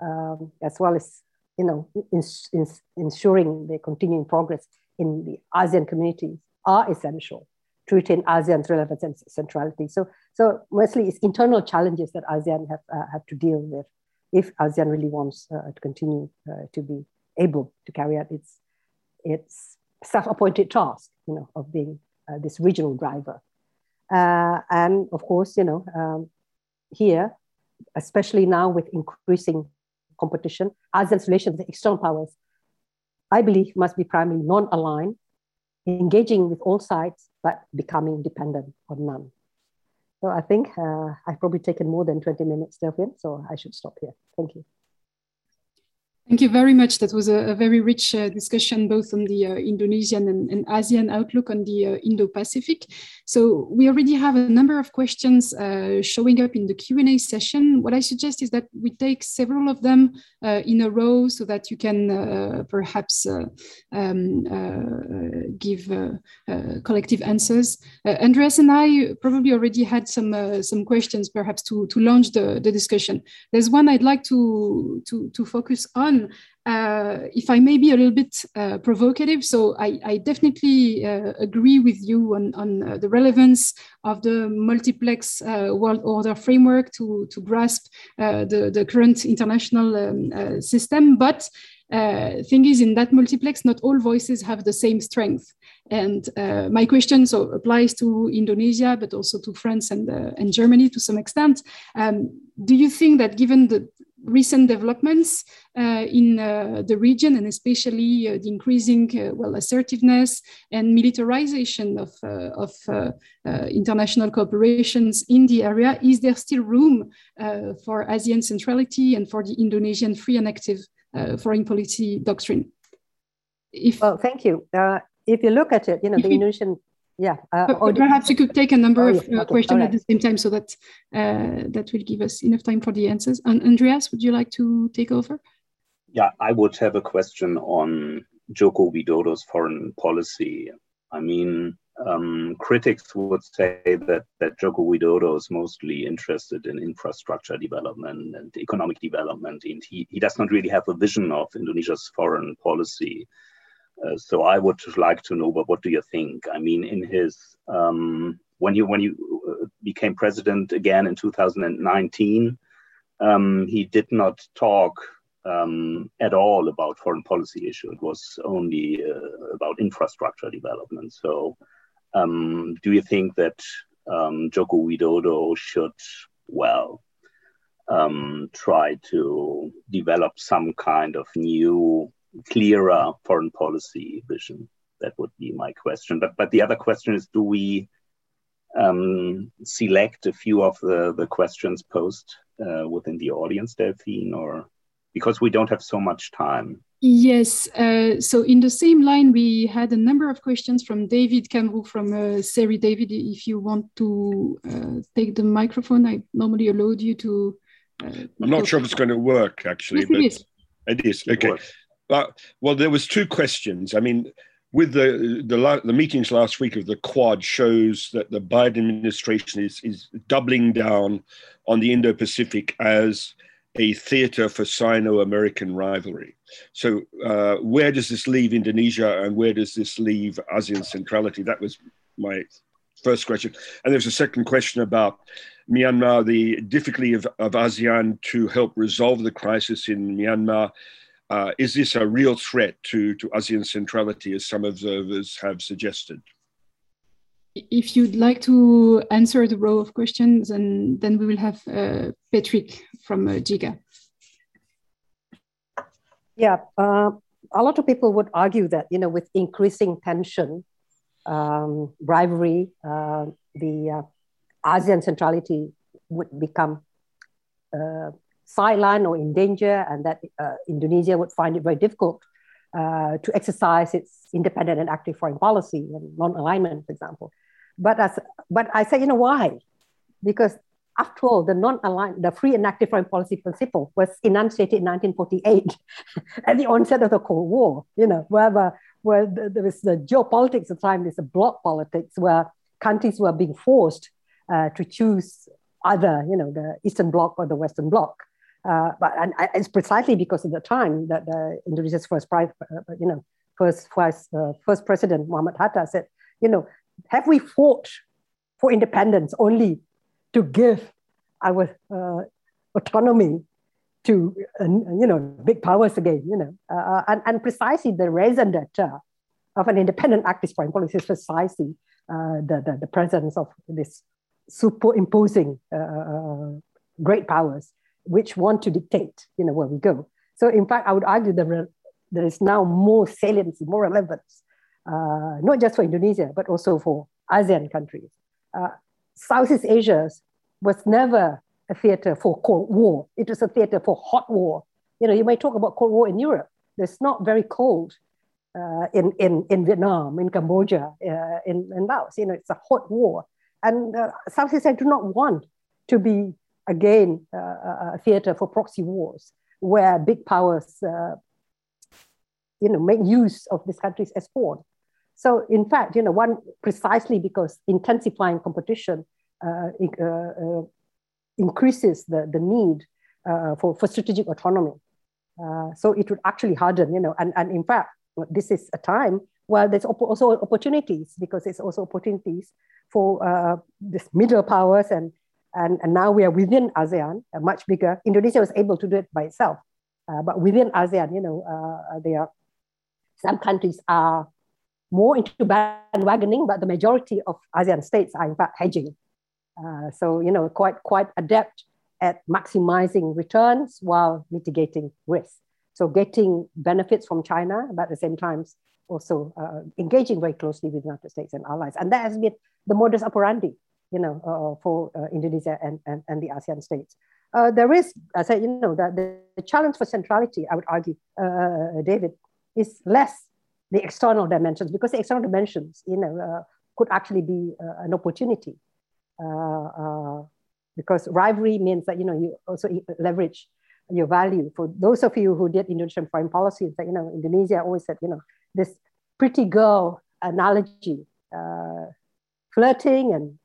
um, as well as, you know, ins- ins- ensuring the continuing progress in the ASEAN communities are essential to retain ASEAN's relevance and centrality. So, so mostly it's internal challenges that ASEAN have, uh, have to deal with if ASEAN really wants uh, to continue uh, to be able to carry out its, its self-appointed task, you know, of being uh, this regional driver. Uh, and of course, you know, um, here, especially now with increasing competition, ASEAN's relations with external powers, I believe must be primarily non-aligned engaging with all sides, but becoming dependent on none. So I think uh, I've probably taken more than 20 minutes, Delphine, so I should stop here. Thank you. Thank you very much. That was a, a very rich uh, discussion, both on the uh, Indonesian and, and, ASEAN outlook on the uh, Indo-Pacific. So we already have a number of questions uh, showing up in the Q&A session. What I suggest is that we take several of them uh, in a row so that you can uh, perhaps um, give collective answers. Andreas and I probably already had some some questions, perhaps to, to launch the, the discussion. There's one I'd like to, to, to focus on uh, if I may be a little bit uh, provocative, so I, I definitely uh, agree with you on, on uh, the relevance of the multiplex uh, world order framework to, to grasp uh, the, the current international um, system. But thing is, in that multiplex, not all voices have the same strength. And my question so applies to Indonesia, but also to France and, and Germany to some extent. Um, do you think that given the recent developments uh, in uh, the region and especially uh, the increasing uh, well assertiveness and militarization of, uh, of uh, international cooperations in the area, is there still room for ASEAN centrality and for the Indonesian free and active foreign policy doctrine? If, well, thank you. if you look at it, you know, the [LAUGHS] Indonesian yeah. Uh, perhaps you could take a number oh, of uh, okay. questions right. at the same time so that uh, that will give us enough time for the answers. And Andreas, would you like to take over? Yeah, I would have a question on Joko Widodo's foreign policy. I mean, um, critics would say that, that Joko Widodo is mostly interested in infrastructure development and economic development, and he, he does not really have a vision of Indonesia's foreign policy. Uh, so I would like to know, but what do you think? I mean, in his um, when he when he uh, became president again in 2019, um, he did not talk um, at all about foreign policy issue. It was only uh, about infrastructure development. So, um, do you think that um, Joko Widodo should, well, um, try to develop some kind of new clearer foreign policy vision? That would be my question. But but the other question is, do we um, select a few of the, the questions posed uh, within the audience, Delphine, or because we don't have so much time? Yes. Uh, so in the same line, we had a number of questions from David Camroux from uh, CERI. David, if you want to uh, take the microphone, I normally allowed you to. Uh, I'm not sure if it's going to work, actually. Yes, it is. It is. Okay. It uh, well, there was two questions. I mean, with the, the the meetings last week of the Quad shows that the Biden administration is is doubling down on the Indo-Pacific as a theater for Sino-American rivalry. So, uh, where does this leave Indonesia, and where does this leave ASEAN centrality? That was my first question. And there's a second question about Myanmar, the difficulty of, of ASEAN to help resolve the crisis in Myanmar uh, is this a real threat to, to ASEAN centrality, as some observers have suggested? If you'd like to answer the row of questions, and then we will have uh, Patrick from uh, GIGA. Yeah, uh, a lot of people would argue that you know with increasing tension, um, rivalry, uh, the uh, ASEAN centrality would become uh, sidelined or in danger, and that uh, Indonesia would find it very difficult uh, to exercise its independent and active foreign policy and non-alignment, for example. But as but I say, you know why? Because after all, the non-aligned, the free and active foreign policy principle was enunciated in 1948 [LAUGHS] at the onset of the Cold War. You know, where where there was the geopolitics at the time, there's a bloc politics where countries were being forced uh, to choose either, you know, the Eastern Bloc or the Western Bloc. Uh, but and it's precisely because of the time that the Indonesia's first, uh, you know, first first, uh, first president Muhammad Hatta said, you know, have we fought for independence only to give our uh, autonomy to you know big powers again? You know, uh, and and precisely the raison d'être of an independent active foreign policy is precisely the, the, the presence of this superimposing great powers which want to dictate, you know, where we go. So in fact, I would argue that there is now more saliency, more relevance, uh, not just for Indonesia, but also for ASEAN countries. Uh, Southeast Asia was never a theater for Cold War. It was a theater for hot war. You know, you may talk about Cold War in Europe. It's not very cold uh, in, in, in Vietnam, in Cambodia, uh, in, in Laos. You know, it's a hot war. And uh, Southeast Asia do not want to be again uh, a theater for proxy wars where big powers uh, you know make use of these countries as pawn so in fact you know one precisely because intensifying competition uh, uh, uh increases the, the need uh, for, for strategic autonomy. So it would actually harden you know and, and in fact this is a time where there's also opportunities because there's also opportunities for these middle powers and and, and now we are within ASEAN, uh, much bigger. Indonesia was able to do it by itself. Uh, but within ASEAN, you know, uh, there are some countries are more into bandwagoning, but the majority of ASEAN states are in fact hedging. Uh, so, you know, quite quite adept at maximizing returns while mitigating risk. So getting benefits from China, but at the same time also uh, engaging very closely with the United States and allies. And that has been the modus operandi, you know, uh, for uh, Indonesia and, and, and the ASEAN states. Uh, there is, I said, you know, that the, the, challenge for centrality, I would argue, uh, David, is less the external dimensions because the external dimensions, you know, uh, could actually be an opportunity because rivalry means that you know you also leverage your value. For those of you who did Indonesian foreign policy, that you know Indonesia always said you know this pretty girl analogy, uh, flirting and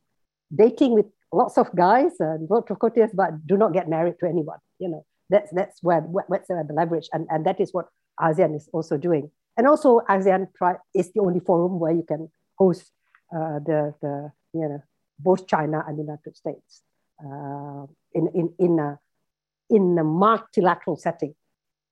dating with lots of guys and vote for courteous, but do not get married to anyone. You know that's that's where what's the leverage, and and that is what ASEAN is also doing. And also ASEAN is the only forum where you can host uh, the the you know both China and the United States uh, in, in, in, a, in a multilateral setting.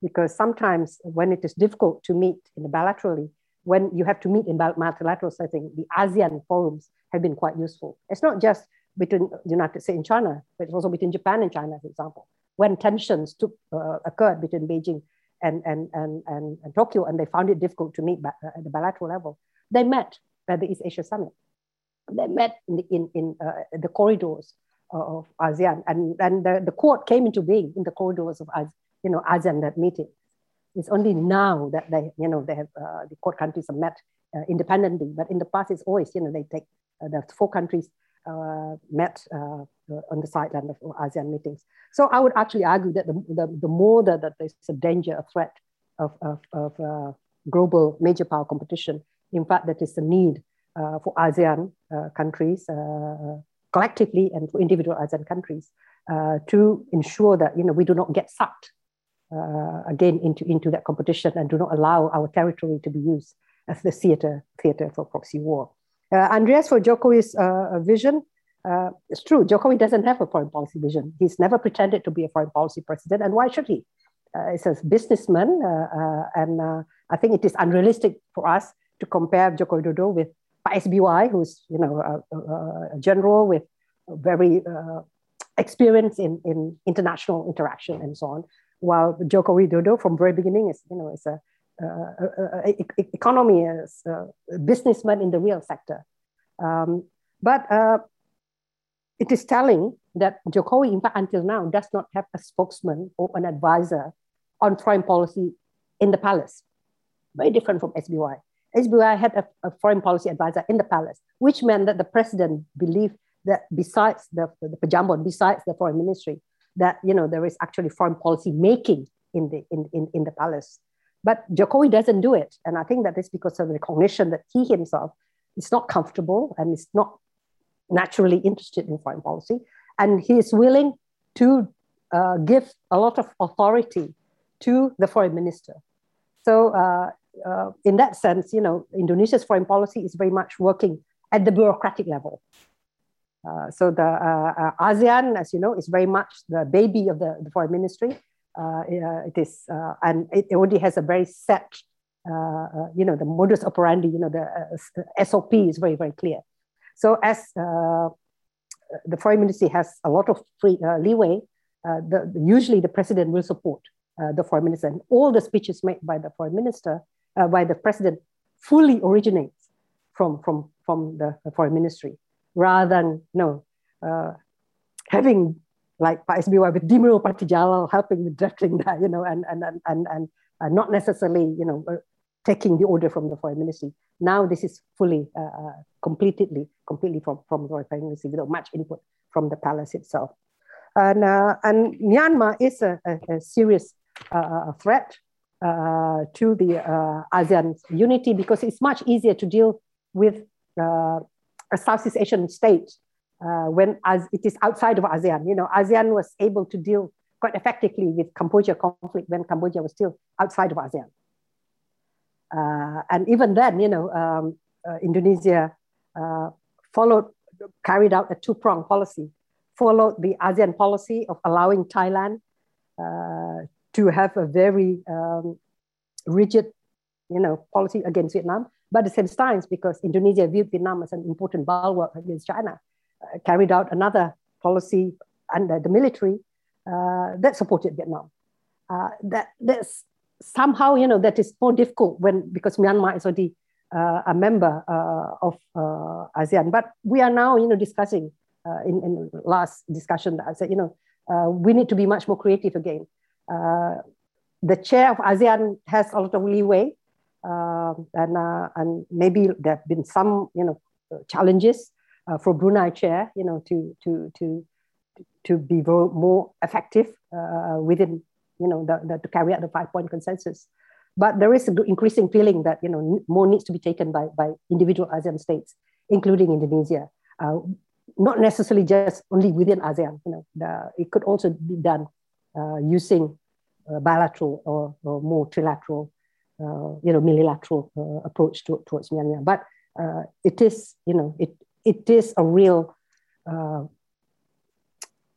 Because sometimes when it is difficult to meet in a bilaterally, when you have to meet in multilateral setting, the ASEAN forums have been quite useful. It's not just between the United States and China, but it's also between Japan and China, for example. When tensions took, uh, occurred between Beijing and, and, and, and, and, Tokyo, and they found it difficult to meet at the bilateral level, they met at the East Asia Summit. They met in the, in, in, uh, the corridors of ASEAN. And, and the, the Quad came into being in the corridors of you know, ASEAN that meeting. It's only now that they, you know, they have, uh, the Quad countries have met uh, independently, but in the past it's always, you know, they take, uh, the four countries uh, met uh, on the sideline of ASEAN meetings. So I would actually argue that the, the, the more that, that there's a danger, a threat of, of, of global major power competition, in fact, that is the need for ASEAN countries, collectively and for individual ASEAN countries uh, to ensure that you know we do not get sucked uh, again into, into that competition and do not allow our territory to be used as the theater theater for proxy war. Uh, Andreas, for Jokowi's uh, vision, uh, it's true. Jokowi doesn't have a foreign policy vision. He's never pretended to be a foreign policy president, and why should he? Uh, he's a businessman, and I think it is unrealistic for us to compare Joko Widodo with Pak SBY, who's you know a, a, general with very uh, experience in, in international interaction and so on, while Joko Widodo from very beginning is you know is a, a economy is a businessman in the real sector. Um, but uh, it is telling that Jokowi, in fact, until now, does not have a spokesman or an advisor on foreign policy in the palace. Very different from SBY. SBY had a, a, foreign policy advisor in the palace, which meant that the president believed that besides the, the Pejambon, besides the foreign ministry, that you know there is actually foreign policy making in the in, in, in the palace. But Jokowi doesn't do it. And I think that is because of the recognition that he himself is not comfortable and is not naturally interested in foreign policy. And he is willing to uh, give a lot of authority to the foreign minister. So uh, uh, in that sense, you know, Indonesia's foreign policy is very much working at the bureaucratic level. Uh, so the uh, uh ASEAN, as you know, is very much the baby of the, the foreign ministry. Uh, it is, uh, and it already has a very set, you know, the modus operandi. You know, the SOP is very very clear. So as the foreign ministry has a lot of free leeway, the, usually the president will support the foreign minister, and all the speeches made by the foreign minister uh, by the president fully originates from, from, from the, the foreign ministry rather than you know, uh, having like Pak SBY with Dino Patti Djalal helping with drafting that, you know, and, and, and, and, and uh, not necessarily, you know, uh, taking the order from the foreign ministry. Now this is fully, uh, uh completely, completely from, from the foreign ministry without much input from the palace itself. And, uh, and Myanmar is a, a, a serious threat to the ASEAN unity because it's much easier to deal with a Southeast Asian state uh, when as it is outside of ASEAN. You know, ASEAN was able to deal quite effectively with Cambodia conflict when Cambodia was still outside of ASEAN. Uh, and even then, you know, um, uh, Indonesia followed, carried out a two-pronged policy, followed the ASEAN policy of allowing Thailand to have a very um, rigid, you know, policy against Vietnam. But at the same time, because Indonesia viewed Vietnam as an important bulwark against China, uh, carried out another policy under the military uh, that supported Vietnam. Uh, that that's somehow, you know, that is more difficult when because Myanmar is already uh, a member of ASEAN. But we are now, you know, discussing in, in last discussion that I said, you know, we need to be much more creative again. the chair of ASEAN has a lot of leeway uh, and uh, and maybe there have been some you know challenges uh, for Brunei chair you know to to to to be more effective within you know the, the, to carry out the five point consensus. But there is an increasing feeling that you know more needs to be taken by by individual ASEAN states, including Indonesia. Uh, not necessarily just only within ASEAN. You know, the, it could also be done uh, using uh, bilateral or, or, more trilateral uh, you know, multilateral uh, approach to, towards Myanmar. But uh, it is, you know, it, it is a real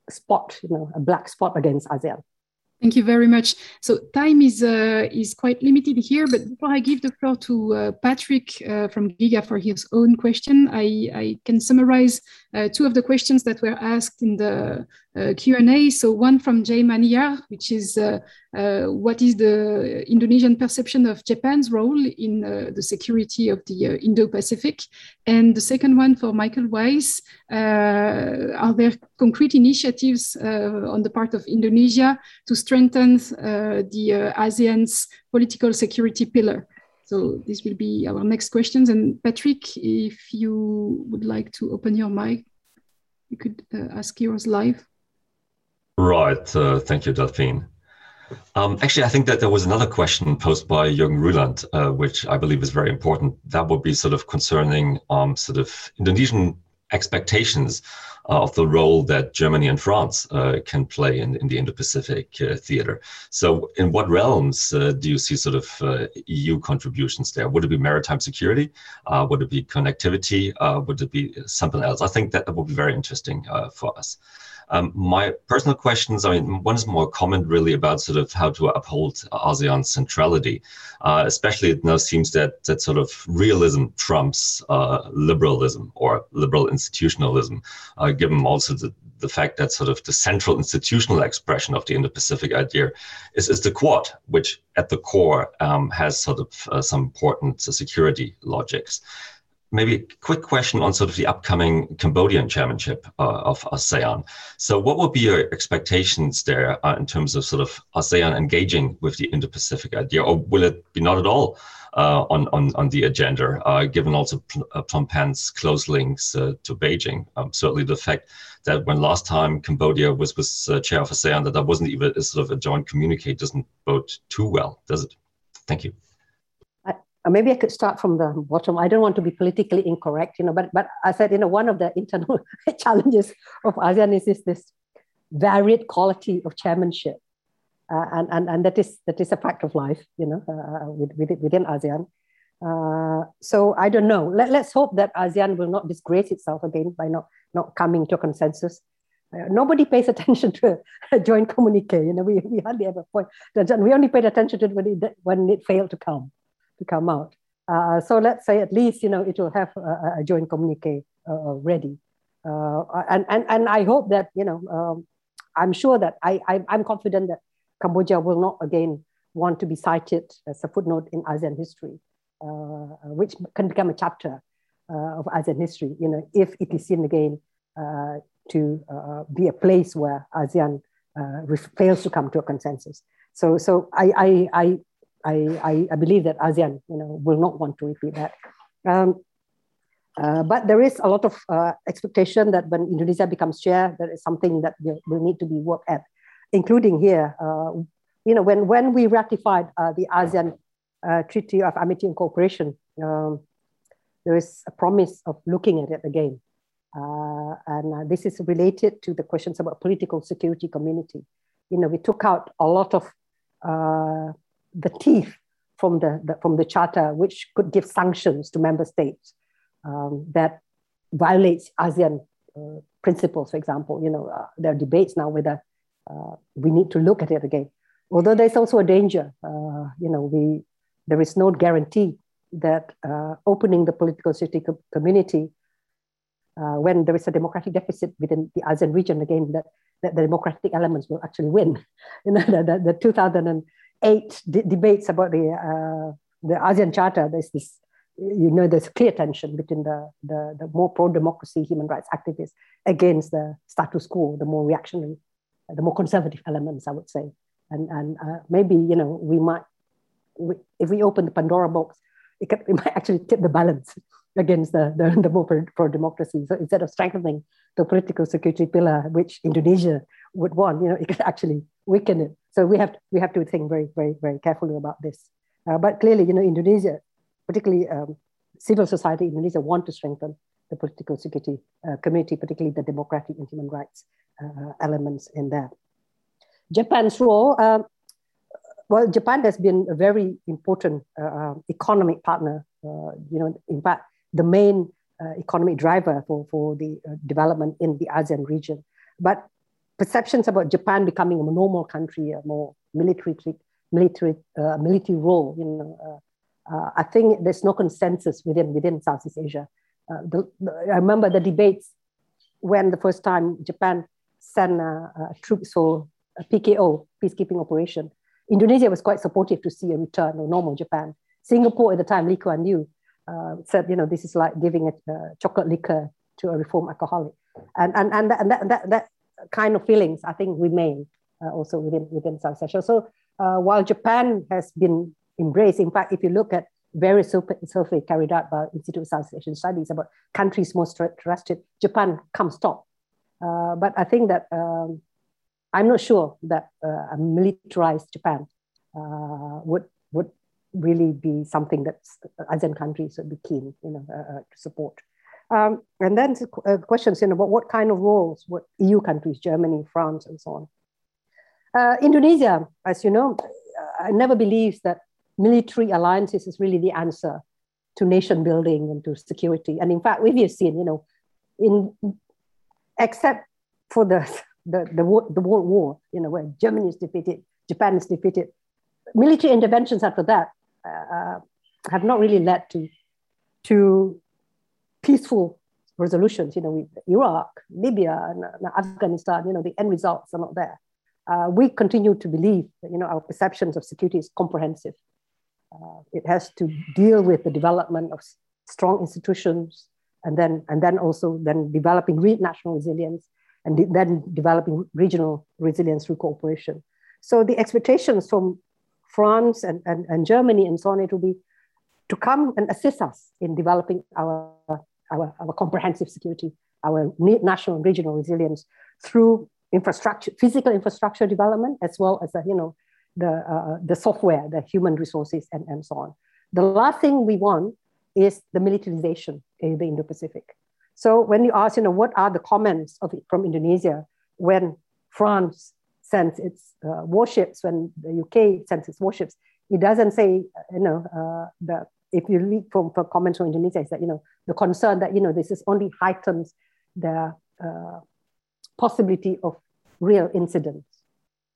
spot, you know, a black spot against ASEAN. Thank you very much. So time is uh, is quite limited here, but before I give the floor to uh, Patrick uh, from GIGA for his own question, I, I can summarize two of the questions that were asked in the uh, Uh, Q&A. So one from Jay Maniar, which is uh, uh, what is the Indonesian perception of Japan's role in uh, the security of the uh, Indo-Pacific? And the second one for Michael Weiss, are there concrete initiatives on the part of Indonesia to strengthen the ASEAN's political security pillar? So this will be our next questions. And Patrick, if you would like to open your mic, you could uh, ask yours live. Right. Uh, thank you, Delphine. Um, actually, I think that there was another question posed by Jürgen Rüland, uh, which I believe is very important. That would be sort of concerning um, sort of Indonesian expectations uh, of the role that Germany and France uh, can play in, in the Indo-Pacific uh, theater. So, in what realms uh, do you see sort of uh, EU contributions there? Would it be maritime security? would it be connectivity? would it be something else? I think that, that would be very interesting for us. Um, my personal questions, I mean, one is more comment really about sort of how to uphold ASEAN centrality. Uh, especially it now seems that that sort of realism trumps uh, liberalism or liberal institutionalism, uh, given also the, the fact that sort of the central institutional expression of the Indo-Pacific idea is, is the Quad, which at the core um, has sort of uh, some important security logics maybe a quick question on sort of the upcoming Cambodian chairmanship uh, of ASEAN. So, what would be your expectations there uh, in terms of sort of ASEAN engaging with the Indo-Pacific idea, or will it be not at all uh, on, on on the agenda, uh, given also uh, Phnom Penh's close links uh, to Beijing? Um, certainly, the fact that when last time Cambodia was was chair of ASEAN, that that wasn't even a sort of a joint communique doesn't bode too well, does it? Thank you maybe I could start from the bottom. I don't want to be politically incorrect, you know, but but I said, you know, one of the internal [LAUGHS] challenges of ASEAN is, is this varied quality of chairmanship, uh, and, and and that is that is a fact of life, you know, uh, within, within ASEAN. Uh, so I don't know. Let, let's hope that ASEAN will not disgrace itself again by not not coming to a consensus. Uh, nobody pays [LAUGHS] attention to a, joint communique. You know, we, we hardly ever point. We only paid attention to it when it, when it failed to come to come out. Uh, so let's say at least you know it will have a, a joint communique uh, uh ready, uh, and and and I hope that you know um, I'm sure that I, I am confident that Cambodia will not again want to be cited as a footnote in ASEAN history, uh, which can become a chapter uh, of ASEAN history. You know if it is seen again to be a place where ASEAN fails to come to a consensus. So so I I, I I, I, believe that ASEAN you know, will not want to repeat that. Um, uh, but there is a lot of uh, expectation that when Indonesia becomes chair, that is something that will, will need to be worked at, including here. Uh, you know, when, when we ratified uh, the ASEAN uh, Treaty of Amity and Cooperation, um, there is a promise of looking at it again. Uh, and this is related to the questions about political security community. You know, we took out a lot of the teeth from the, the, from the charter, which could give sanctions to member states um, that violates ASEAN uh, principles. For example, you know uh, there are debates now whether uh, we need to look at it again. Although there's also a danger, uh, you know, we there is no guarantee that uh, opening the political security community uh, when there is a democratic deficit within the ASEAN region again, that that the democratic elements will actually win. [LAUGHS] You know, the, the, the 2008 debates about the, uh, the ASEAN Charter, there's this, you know, there's clear tension between the, the, the more pro-democracy human rights activists against the status quo, the more reactionary, the more conservative elements, I would say. And, and uh, maybe, you know, we might, we, if we open the Pandora box, it, can, [LAUGHS] it might actually tip the balance [LAUGHS] against the, the, the more pro democracy. So instead of strengthening the political security pillar, which Indonesia would want, you know, it could actually weaken it. So we have to, we have to think very, very, very carefully about this. Uh, but clearly, you know, Indonesia, particularly um, civil society in Indonesia, want to strengthen the political security uh, community, particularly the democratic and human rights uh, elements in there. Japan's role, um, well, Japan has been a very important uh, economic partner. Uh, you know, in fact, the main uh, economic driver for, for the development in the ASEAN region. But perceptions about Japan becoming a normal country, a more military, military, uh, military role, you know, I think there's no consensus within, within Southeast Asia. The, the, I remember the debates when the first time Japan sent troops for a PKO, peacekeeping operation. Indonesia was quite supportive to see a return of normal Japan. Singapore at the time, Lee Kuan Yew, uh, said, you know, this is like giving a uh, chocolate liquor to a reformed alcoholic. And, and, and, that, and that, that kind of feelings, I think, remain uh, also within, within South Asia. So uh, while Japan has been embraced, in fact, if you look at various survey carried out by Institute of South Asian Studies about countries most trusted, Japan comes top. Uh, but I think that um, I'm not sure that uh, a militarized Japan would would really be something that ASEAN countries would be keen, you know, uh, uh, to support. Um, and then uh, questions, you know, about what kind of roles what EU countries, Germany, France, and so on. Uh, Indonesia, as you know, I never believes that military alliances is really the answer to nation building and to security. And in fact, we've seen, you know, in except for the the the, the World War, you know, where Germany is defeated, Japan is defeated, military interventions after that uh, have not really led to to peaceful resolutions. You know, with Iraq, Libya, and, Afghanistan. You know, the end results are not there. Uh, we continue to believe that you know our perceptions of security is comprehensive. Uh, it has to deal with the development of strong institutions, and then and then also then developing national resilience, and de then developing regional resilience through cooperation. So the expectations from France and, and, and Germany and so on, it will be to come and assist us in developing our, our, our comprehensive security, our national and regional resilience through infrastructure, physical infrastructure development, as well as the, you know, the, uh, the software, the human resources, and, and so on. The last thing we want is the militarization in the Indo-Pacific. So when you ask, you know, what are the comments of, from Indonesia when France sends its uh, warships, when the UK sends its warships, it doesn't say, you know, uh, that if you read from, from comments from Indonesia, is that, you know, the concern that, you know, this is only heightens the uh, possibility of real incidents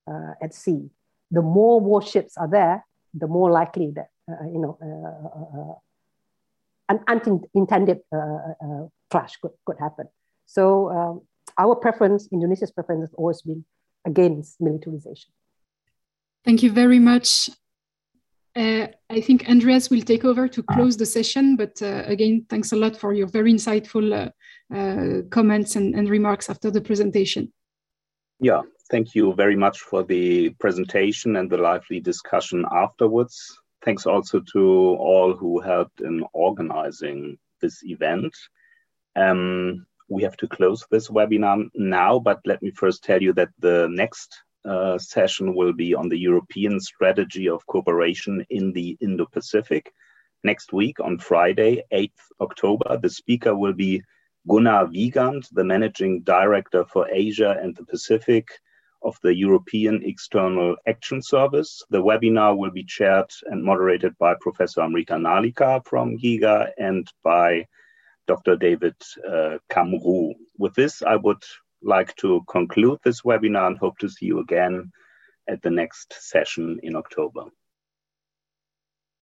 uh, at sea. The more warships are there, the more likely that, uh, you know, uh, an unintended clash could, could happen. So um, our preference, Indonesia's preference has always been against militarization. Thank you very much. Uh, I think Andreas will take over to close the session, but uh, again, thanks a lot for your very insightful uh, uh comments and, and, remarks after the presentation. Yeah, thank you very much for the presentation and the lively discussion afterwards. Thanks also to all who helped in organizing this event. Um, we have to close this webinar now, but let me first tell you that the next uh, session will be on the European strategy of cooperation in the Indo-Pacific. Next week on Friday, 8th October, the speaker will be Gunnar Wiegand, the managing director for Asia and the Pacific of the European External Action Service. The webinar will be chaired and moderated by Professor Amrita Narlikar from GIGA and by Dr. David uh, Camroux. With this, I would like to conclude this webinar and hope to see you again at the next session in October.